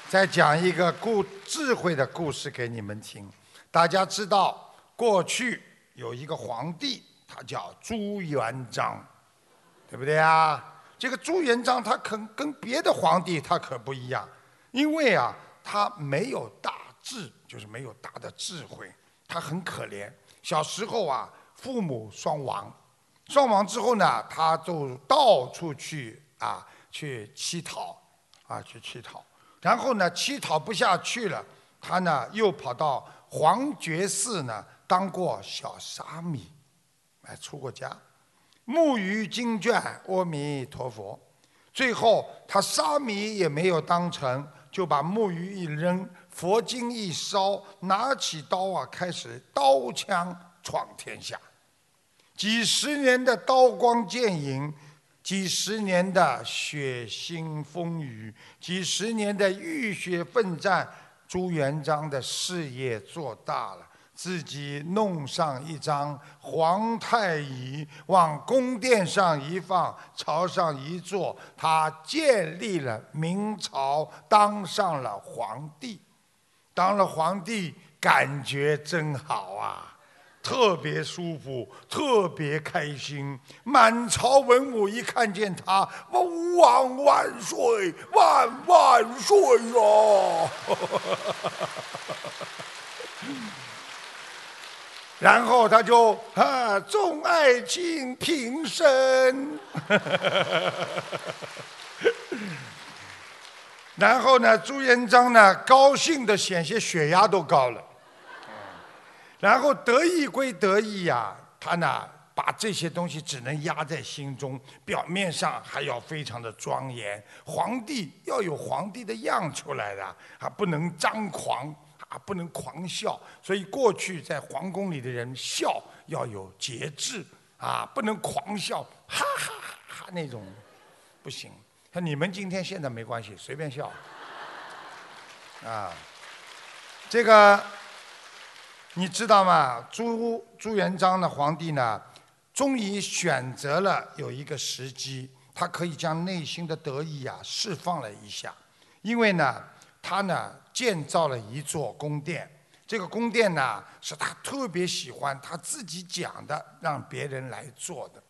再讲一个故智慧的故事给你们听。大家知道，过去有一个皇帝，他叫朱元璋，对不对啊？这个朱元璋他可跟别的皇帝他可不一样，因为啊，他没有大智，就是没有大的智慧。他很可怜，小时候啊，父母双亡，撞亡之后呢，他就到处去啊，去乞讨，啊，去乞讨，然后呢，乞讨不下去了，他呢又跑到黄觉寺呢当过小沙弥，哎，出过家，木鱼经卷，阿弥陀佛，最后他沙弥也没有当成，就把木鱼一扔。佛经一烧，拿起刀啊，开始刀枪闯天下。几十年的刀光剑影，几十年的血腥风雨，几十年的浴血奋战，朱元璋的事业做大了，自己弄上一张皇太椅，往宫殿上一放，朝上一坐，他建立了明朝，当上了皇帝。当了皇帝，感觉真好啊，特别舒服，特别开心。满朝文武一看见他，吾王万岁，万万岁哟！然后他就啊，众爱卿平身。然后呢，朱元璋呢，高兴的险些血压都高了。然后得意归得意呀，他呢把这些东西只能压在心中，表面上还要非常的庄严。皇帝要有皇帝的样出来的，啊，不能张狂，啊，不能狂笑。所以过去在皇宫里的人笑要有节制，啊，不能狂笑，哈哈哈哈那种，不行。那你们今天现在没关系，随便笑。啊，这个你知道吗？朱朱元璋的皇帝呢，终于选择了有一个时机，他可以将内心的得意啊释放了一下，因为呢，他呢建造了一座宫殿，这个宫殿呢是他特别喜欢，他自己讲的，让别人来做的。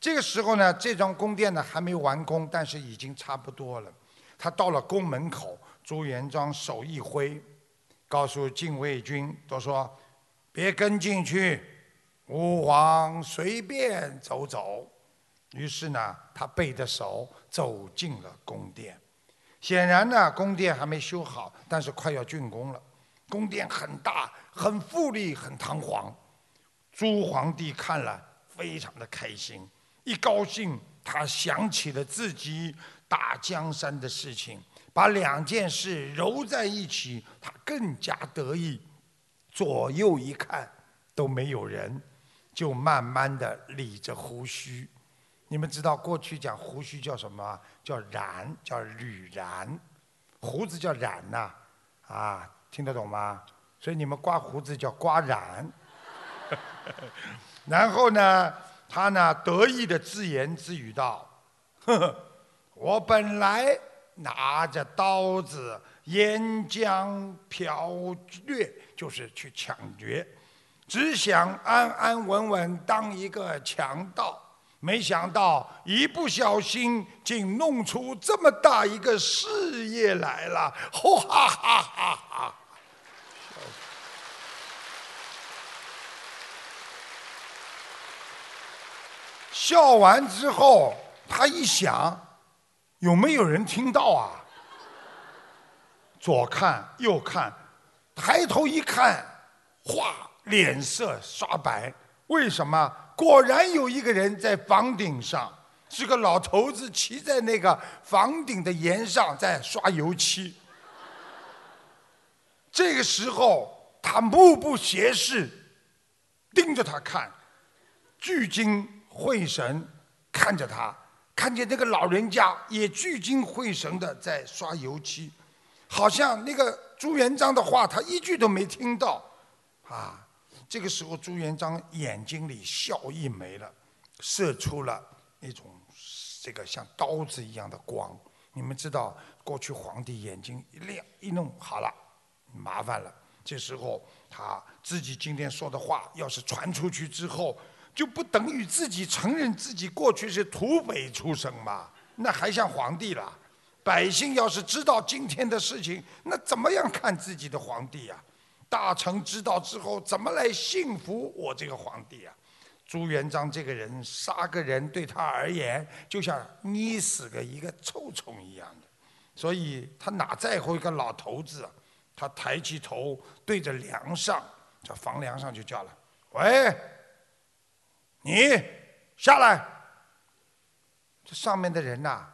这个时候呢，这幢宫殿呢还没完工，但是已经差不多了。他到了宫门口，朱元璋手一挥，告诉禁卫军都说：“别跟进去，吾皇随便走走。”于是呢，他背着手走进了宫殿。显然呢，宫殿还没修好，但是快要竣工了。宫殿很大，很富丽，很堂皇。朱皇帝看了，非常的开心。一高兴，他想起了自己打江山的事情，把两件事揉在一起，他更加得意。左右一看都没有人，就慢慢的理着胡须。你们知道过去讲胡须叫什么？叫髯，叫吕髯。胡子叫髯呐，啊，听得懂吗？所以你们刮胡子叫刮髯。然后呢？他呢得意的自言自语道：“呵呵，我本来拿着刀子沿江漂掠，就是去抢劫，只想安安稳稳当一个强盗，没想到一不小心竟弄出这么大一个事业来了！”哈哈哈哈。笑完之后，他一想，有没有人听到啊？左看右看，抬头一看，哗，脸色刷白。为什么？果然有一个人在房顶上，是个老头子骑在那个房顶的檐上在刷油漆。这个时候，他目不斜视，盯着他看，聚精会神看着他，看见那个老人家也聚精会神的在刷油漆，好像那个朱元璋的话他一句都没听到，啊。这个时候，朱元璋眼睛里笑意没了，射出了那种这个像刀子一样的光。你们知道，过去皇帝眼睛一亮一弄好了，麻烦了。这时候他自己今天说的话，要是传出去之后，就不等于自己承认自己过去是土匪出身吗？那还像皇帝了？百姓要是知道今天的事情，那怎么样看自己的皇帝呀？大臣知道之后，怎么来信服我这个皇帝啊？朱元璋这个人杀个人对他而言，就像捏死个一个臭虫一样的，所以他哪在乎一个老头子？啊他抬起头对着梁上，这房梁上就叫了：“喂，你下来。”这上面的人呐，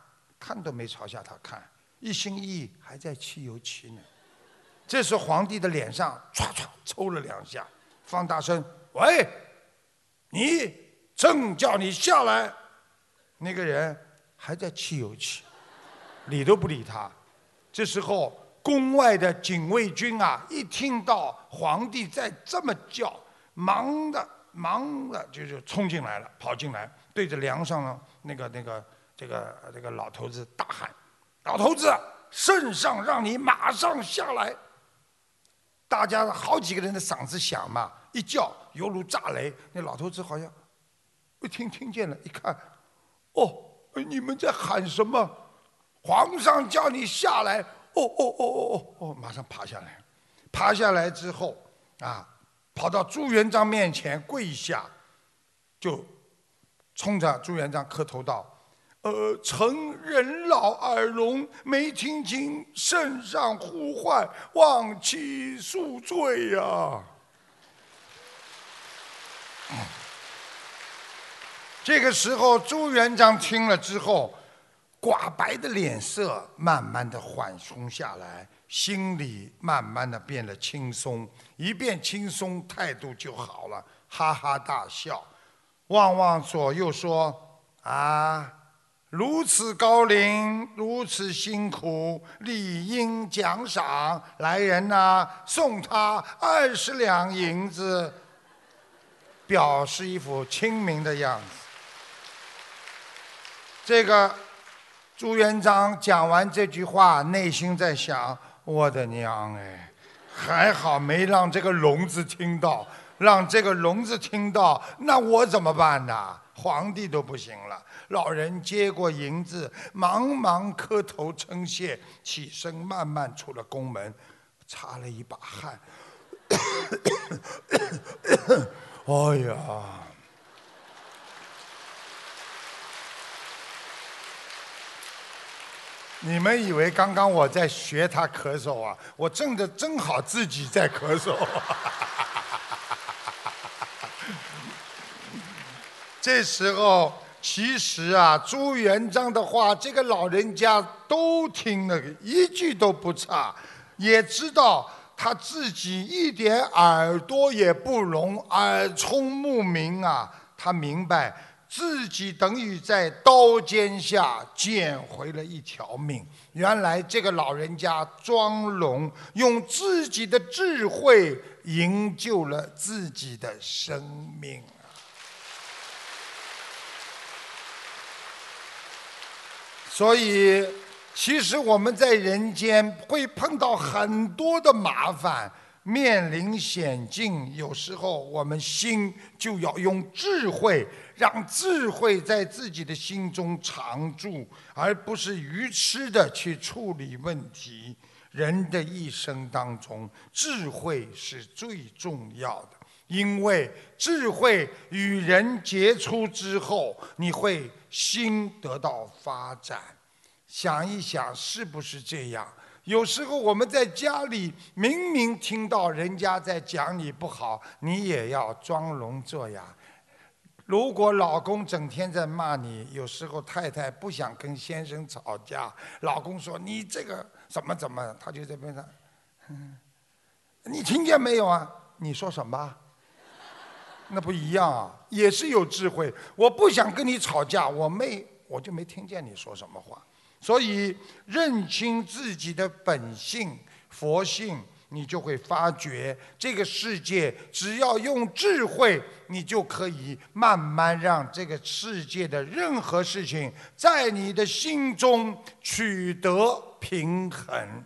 看都没朝下他看，一心一意还在漆油漆呢。这时，皇帝的脸上唰唰抽了两下，放大声：“喂，你正叫你下来。”那个人还在漆油漆，理都不理他。这时候，宫外的警卫军啊，一听到皇帝在这么叫，忙的忙的就就冲进来了，跑进来，对着梁上那个那个这个这个老头子大喊：“老头子，圣上让你马上下来！”大家好几个人的嗓子响嘛，一叫犹如炸雷。那老头子好像一听听见了，一看，哦，你们在喊什么？皇上叫你下来。哦哦哦哦哦哦，马上爬下来，爬下来之后啊，跑到朱元璋面前跪下，就冲着朱元璋磕头道。呃，臣人老耳聋，没听清圣上呼唤，望其恕罪呀。这个时候，朱元璋听了之后，寡白的脸色慢慢的缓松下来，心里慢慢的变得轻松，一变轻松，态度就好了，哈哈大笑，望望左右说：“啊。”如此高龄，如此辛苦，理应奖赏。来人呐，送他二十两银子，表示一副亲民的样子。这个朱元璋讲完这句话，内心在想：我的娘哎，还好没让这个聋子听到，让这个聋子听到，那我怎么办呢？皇帝都不行了。老人接过银子，忙忙磕头称谢，起身慢慢出了宫门，擦了一把汗。哎呀！你们以为刚刚我在学他咳嗽啊？我正的正好自己在咳嗽。这时候。其实啊，朱元璋的话，这个老人家都听了，一句都不差，也知道他自己一点耳朵也不聋，耳聪目明啊。他明白自己等于在刀尖下捡回了一条命。原来这个老人家装聋，用自己的智慧营救了自己的生命。所以，其实我们在人间会碰到很多的麻烦，面临险境，有时候我们心就要用智慧，让智慧在自己的心中常住，而不是愚痴的去处理问题。人的一生当中，智慧是最重要的。因为智慧与人接触之后，你会心得到发展。想一想，是不是这样？有时候我们在家里明明听到人家在讲你不好，你也要装聋作哑。如果老公整天在骂你，有时候太太不想跟先生吵架，老公说你这个怎么怎么，他就在边上，你听见没有啊？你说什么？那不一样啊，也是有智慧。我不想跟你吵架，我没，我就没听见你说什么话。所以认清自己的本性、佛性，你就会发觉，这个世界只要用智慧，你就可以慢慢让这个世界的任何事情，在你的心中取得平衡。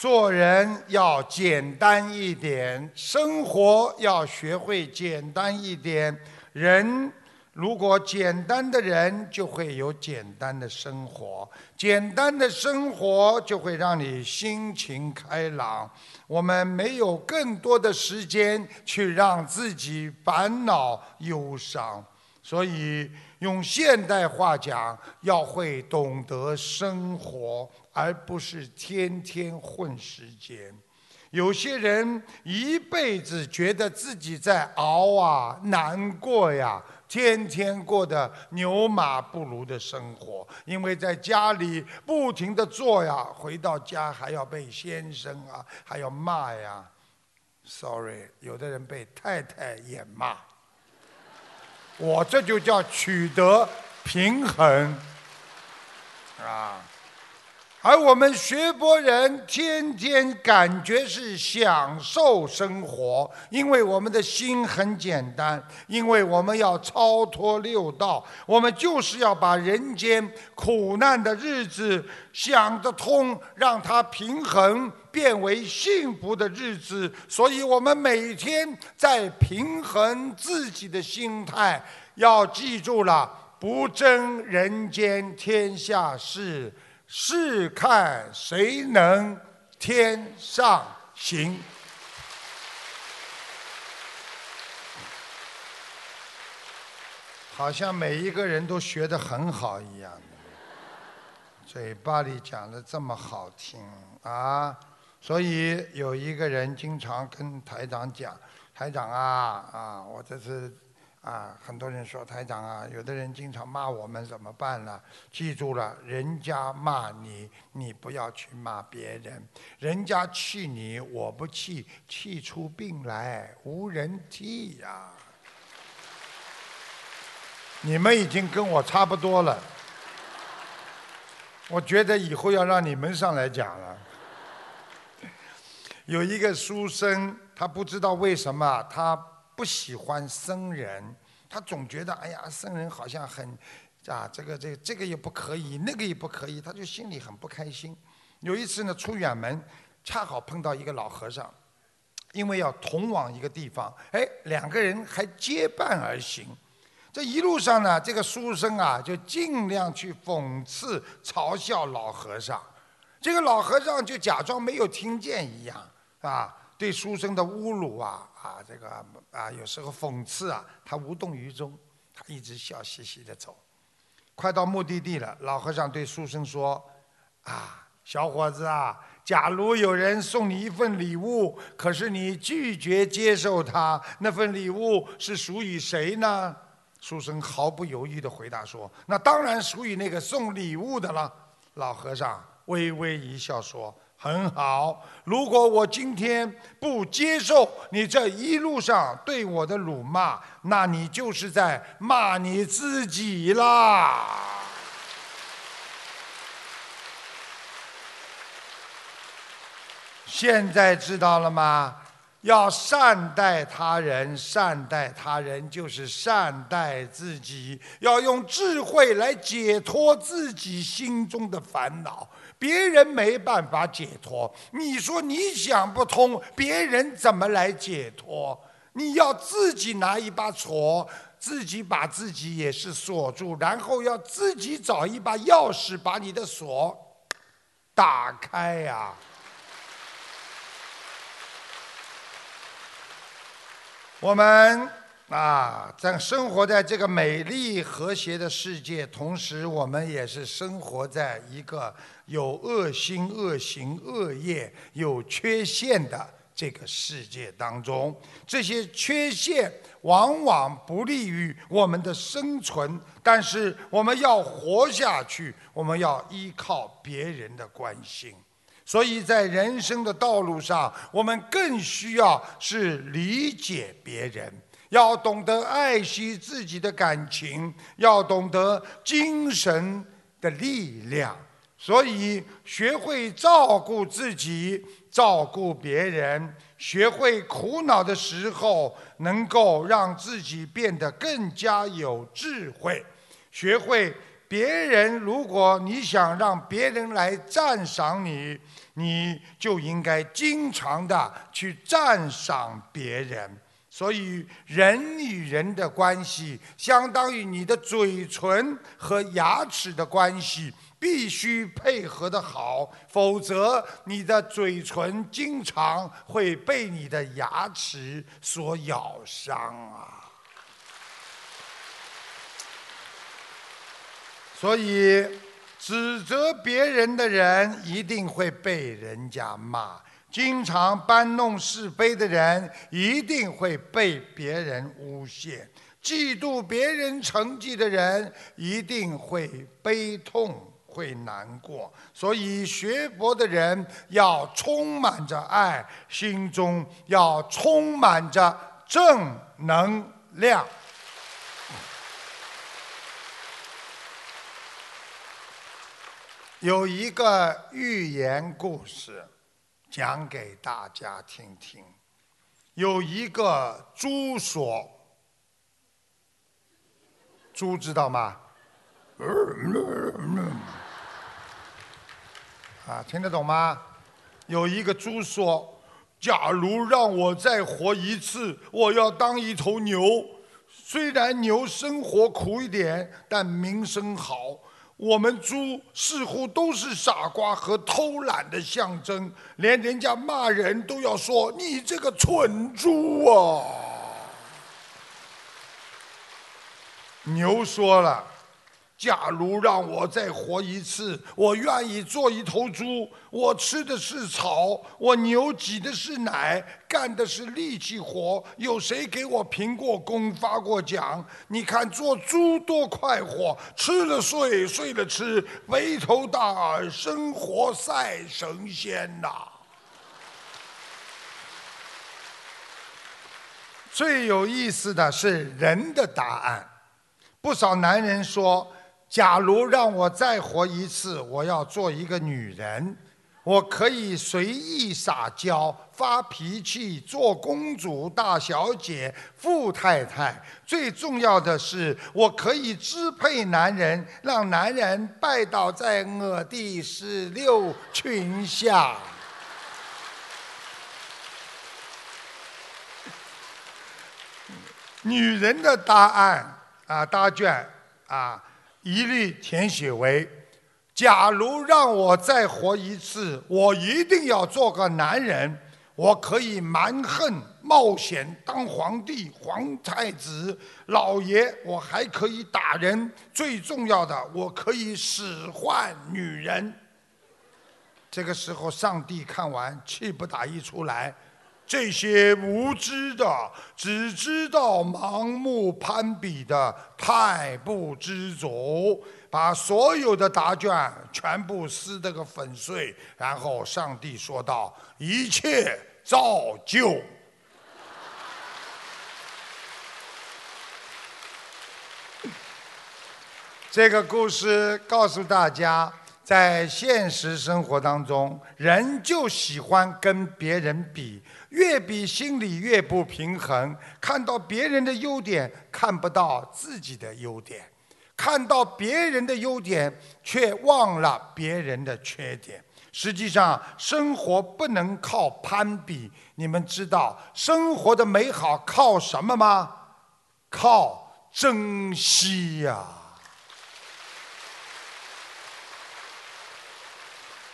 做人要简单一点，生活要学会简单一点。人如果简单的人，就会有简单的生活。简单的生活就会让你心情开朗。我们没有更多的时间去让自己烦恼忧伤，所以用现代话讲，要会懂得生活。而不是天天混时间。有些人一辈子觉得自己在熬啊、难过呀，天天过的牛马不如的生活，因为在家里不停的做呀，回到家还要被先生啊，还要骂呀。Sorry，有的人被太太也骂。我这就叫取得平衡啊。而我们学佛人天天感觉是享受生活，因为我们的心很简单，因为我们要超脱六道，我们就是要把人间苦难的日子想得通，让它平衡，变为幸福的日子。所以我们每天在平衡自己的心态，要记住了，不争人间天下事。试看谁能天上行，好像每一个人都学得很好一样的，嘴巴里讲的这么好听啊！所以有一个人经常跟台长讲：“台长啊啊，我这是。”啊，很多人说台长啊，有的人经常骂我们怎么办呢？记住了，人家骂你，你不要去骂别人；人家气你，我不气，气出病来无人替呀。你们已经跟我差不多了，我觉得以后要让你们上来讲了。有一个书生，他不知道为什么他。不喜欢僧人，他总觉得哎呀，僧人好像很啊，这个这个这个也不可以，那个也不可以，他就心里很不开心。有一次呢，出远门，恰好碰到一个老和尚，因为要同往一个地方，哎，两个人还结伴而行。这一路上呢，这个书生啊，就尽量去讽刺、嘲笑老和尚，这个老和尚就假装没有听见一样，啊。对书生的侮辱啊啊，这个啊，有时候讽刺啊，他无动于衷，他一直笑嘻嘻的走。快到目的地了，老和尚对书生说：“啊，小伙子啊，假如有人送你一份礼物，可是你拒绝接受它，那份礼物是属于谁呢？”书生毫不犹豫地回答说：“那当然属于那个送礼物的了。”老和尚微微一笑说。很好，如果我今天不接受你这一路上对我的辱骂，那你就是在骂你自己啦。现在知道了吗？要善待他人，善待他人就是善待自己，要用智慧来解脱自己心中的烦恼。别人没办法解脱，你说你想不通，别人怎么来解脱？你要自己拿一把锁，自己把自己也是锁住，然后要自己找一把钥匙，把你的锁打开呀！我们啊，在生活在这个美丽和谐的世界，同时我们也是生活在一个有恶心、恶行、恶业、有缺陷的这个世界当中。这些缺陷往往不利于我们的生存，但是我们要活下去，我们要依靠别人的关心。所以在人生的道路上，我们更需要是理解别人，要懂得爱惜自己的感情，要懂得精神的力量。所以，学会照顾自己，照顾别人，学会苦恼的时候能够让自己变得更加有智慧，学会别人，如果你想让别人来赞赏你。你就应该经常的去赞赏别人，所以人与人的关系，相当于你的嘴唇和牙齿的关系，必须配合的好，否则你的嘴唇经常会被你的牙齿所咬伤啊。所以。指责别人的人一定会被人家骂，经常搬弄是非的人一定会被别人诬陷，嫉妒别人成绩的人一定会悲痛、会难过。所以，学佛的人要充满着爱，心中要充满着正能量。有一个寓言故事，讲给大家听听。有一个猪说：“猪知道吗？” 啊，听得懂吗？有一个猪说：“假如让我再活一次，我要当一头牛。虽然牛生活苦一点，但名声好。”我们猪似乎都是傻瓜和偷懒的象征，连人家骂人都要说你这个蠢猪啊！牛说了。假如让我再活一次，我愿意做一头猪。我吃的是草，我牛挤的是奶，干的是力气活。有谁给我评过功、发过奖？你看做猪多快活，吃了睡，睡了吃，肥头大耳，生活赛神仙呐！最有意思的是人的答案，不少男人说。假如让我再活一次，我要做一个女人，我可以随意撒娇、发脾气、做公主、大小姐、富太太。最重要的是，我可以支配男人，让男人拜倒在我的石榴裙下。女人的答案啊，答卷啊。一律填写为：假如让我再活一次，我一定要做个男人。我可以蛮横冒险当皇帝、皇太子、老爷，我还可以打人。最重要的，我可以使唤女人。这个时候，上帝看完气不打一处来。这些无知的、只知道盲目攀比的，太不知足，把所有的答卷全部撕得个粉碎。然后上帝说道：“一切照旧。”这个故事告诉大家，在现实生活当中，人就喜欢跟别人比。越比心里越不平衡，看到别人的优点，看不到自己的优点；看到别人的优点，却忘了别人的缺点。实际上，生活不能靠攀比。你们知道生活的美好靠什么吗？靠珍惜呀！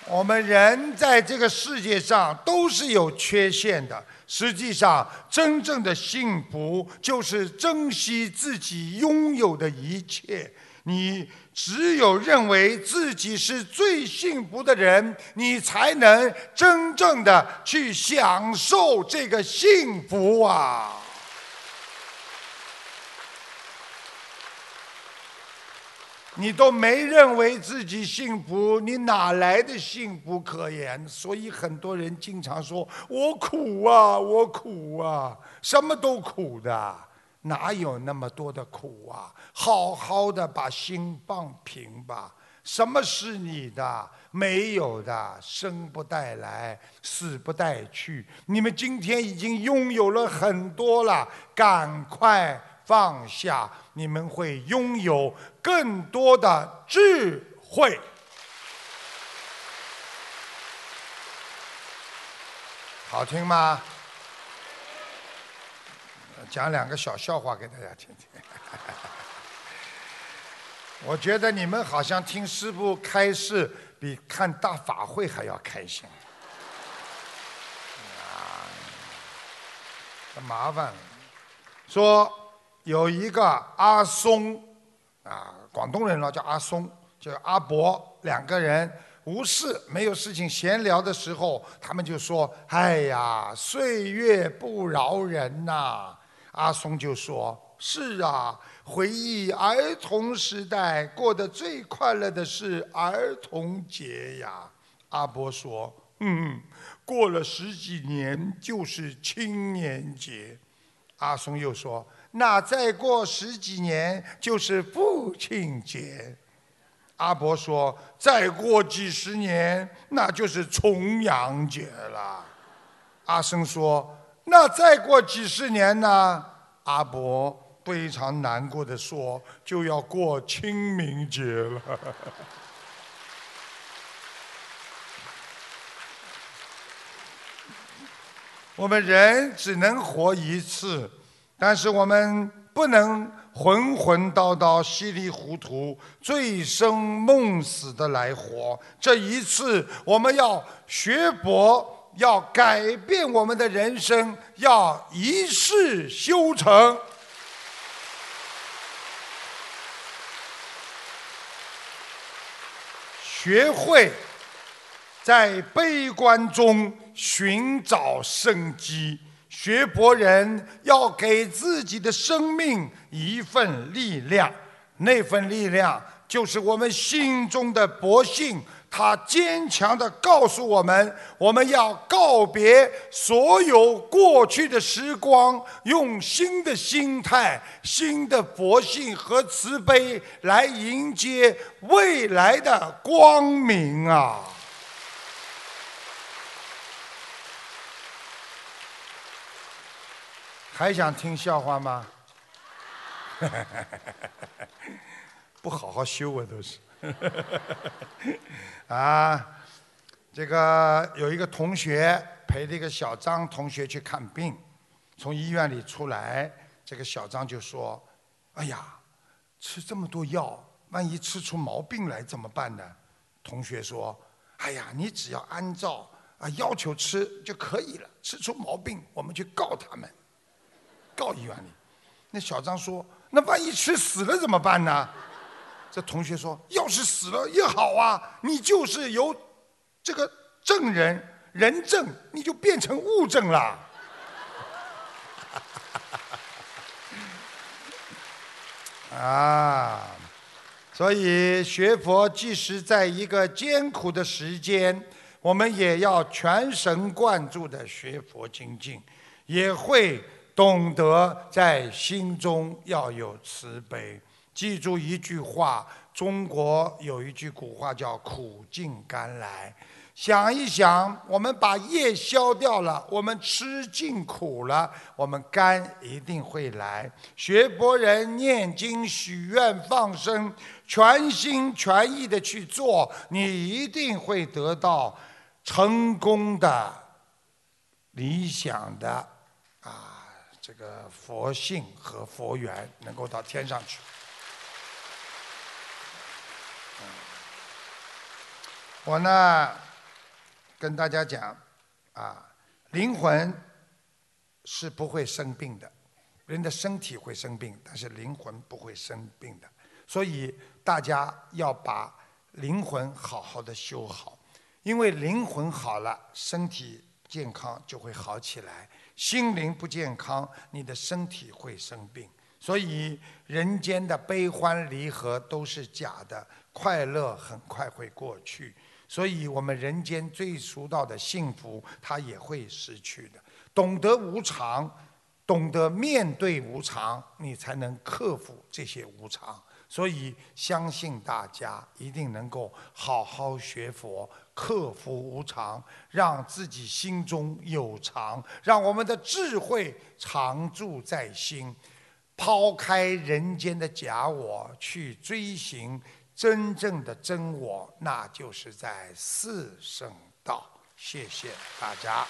我们人在这个世界上都是有缺陷的。实际上，真正的幸福就是珍惜自己拥有的一切。你只有认为自己是最幸福的人，你才能真正的去享受这个幸福啊！你都没认为自己幸福，你哪来的幸福可言？所以很多人经常说：“我苦啊，我苦啊，什么都苦的。”哪有那么多的苦啊？好好的把心放平吧。什么是你的？没有的，生不带来，死不带去。你们今天已经拥有了很多了，赶快放下，你们会拥有更多的智慧。好听吗？讲两个小笑话给大家听听。我觉得你们好像听师傅开示比看大法会还要开心。啊，麻烦了。说有一个阿松，啊，广东人了叫阿松，叫阿伯，两个人无事没有事情闲聊的时候，他们就说：“哎呀，岁月不饶人呐。”阿松就说：“是啊，回忆儿童时代，过得最快乐的是儿童节呀。”阿伯说：“嗯，过了十几年就是青年节。”阿松又说：“那再过十几年就是父亲节。”阿伯说：“再过几十年那就是重阳节了。”阿生说。那再过几十年呢？阿伯非常难过的说：“就要过清明节了。”我们人只能活一次，但是我们不能混混叨叨、稀里糊涂、醉生梦死的来活。这一次，我们要学佛。要改变我们的人生，要一世修成，学会在悲观中寻找生机。学佛人要给自己的生命一份力量，那份力量就是我们心中的佛性。他坚强地告诉我们：我们要告别所有过去的时光，用新的心态、新的佛性和慈悲来迎接未来的光明啊！还想听笑话吗？不好好修啊，都是。啊，这个有一个同学陪这个小张同学去看病，从医院里出来，这个小张就说：“哎呀，吃这么多药，万一吃出毛病来怎么办呢？”同学说：“哎呀，你只要按照啊要求吃就可以了，吃出毛病我们去告他们，告医院里。”那小张说：“那万一吃死了怎么办呢？”这同学说：“要是死了也好啊，你就是由这个证人人证，你就变成物证了。” 啊，所以学佛即使在一个艰苦的时间，我们也要全神贯注的学佛精进，也会懂得在心中要有慈悲。记住一句话，中国有一句古话叫“苦尽甘来”。想一想，我们把业消掉了，我们吃尽苦了，我们甘一定会来。学佛人念经、许愿、放生，全心全意的去做，你一定会得到成功的、理想的这个佛性和佛缘，能够到天上去。我呢，跟大家讲，啊，灵魂是不会生病的，人的身体会生病，但是灵魂不会生病的。所以大家要把灵魂好好的修好，因为灵魂好了，身体健康就会好起来。心灵不健康，你的身体会生病。所以人间的悲欢离合都是假的，快乐很快会过去。所以我们人间最俗到的幸福，它也会失去的。懂得无常，懂得面对无常，你才能克服这些无常。所以相信大家一定能够好好学佛，克服无常，让自己心中有常，让我们的智慧常驻在心，抛开人间的假我，去追寻真正的真我，那就是在四圣道。谢谢大家。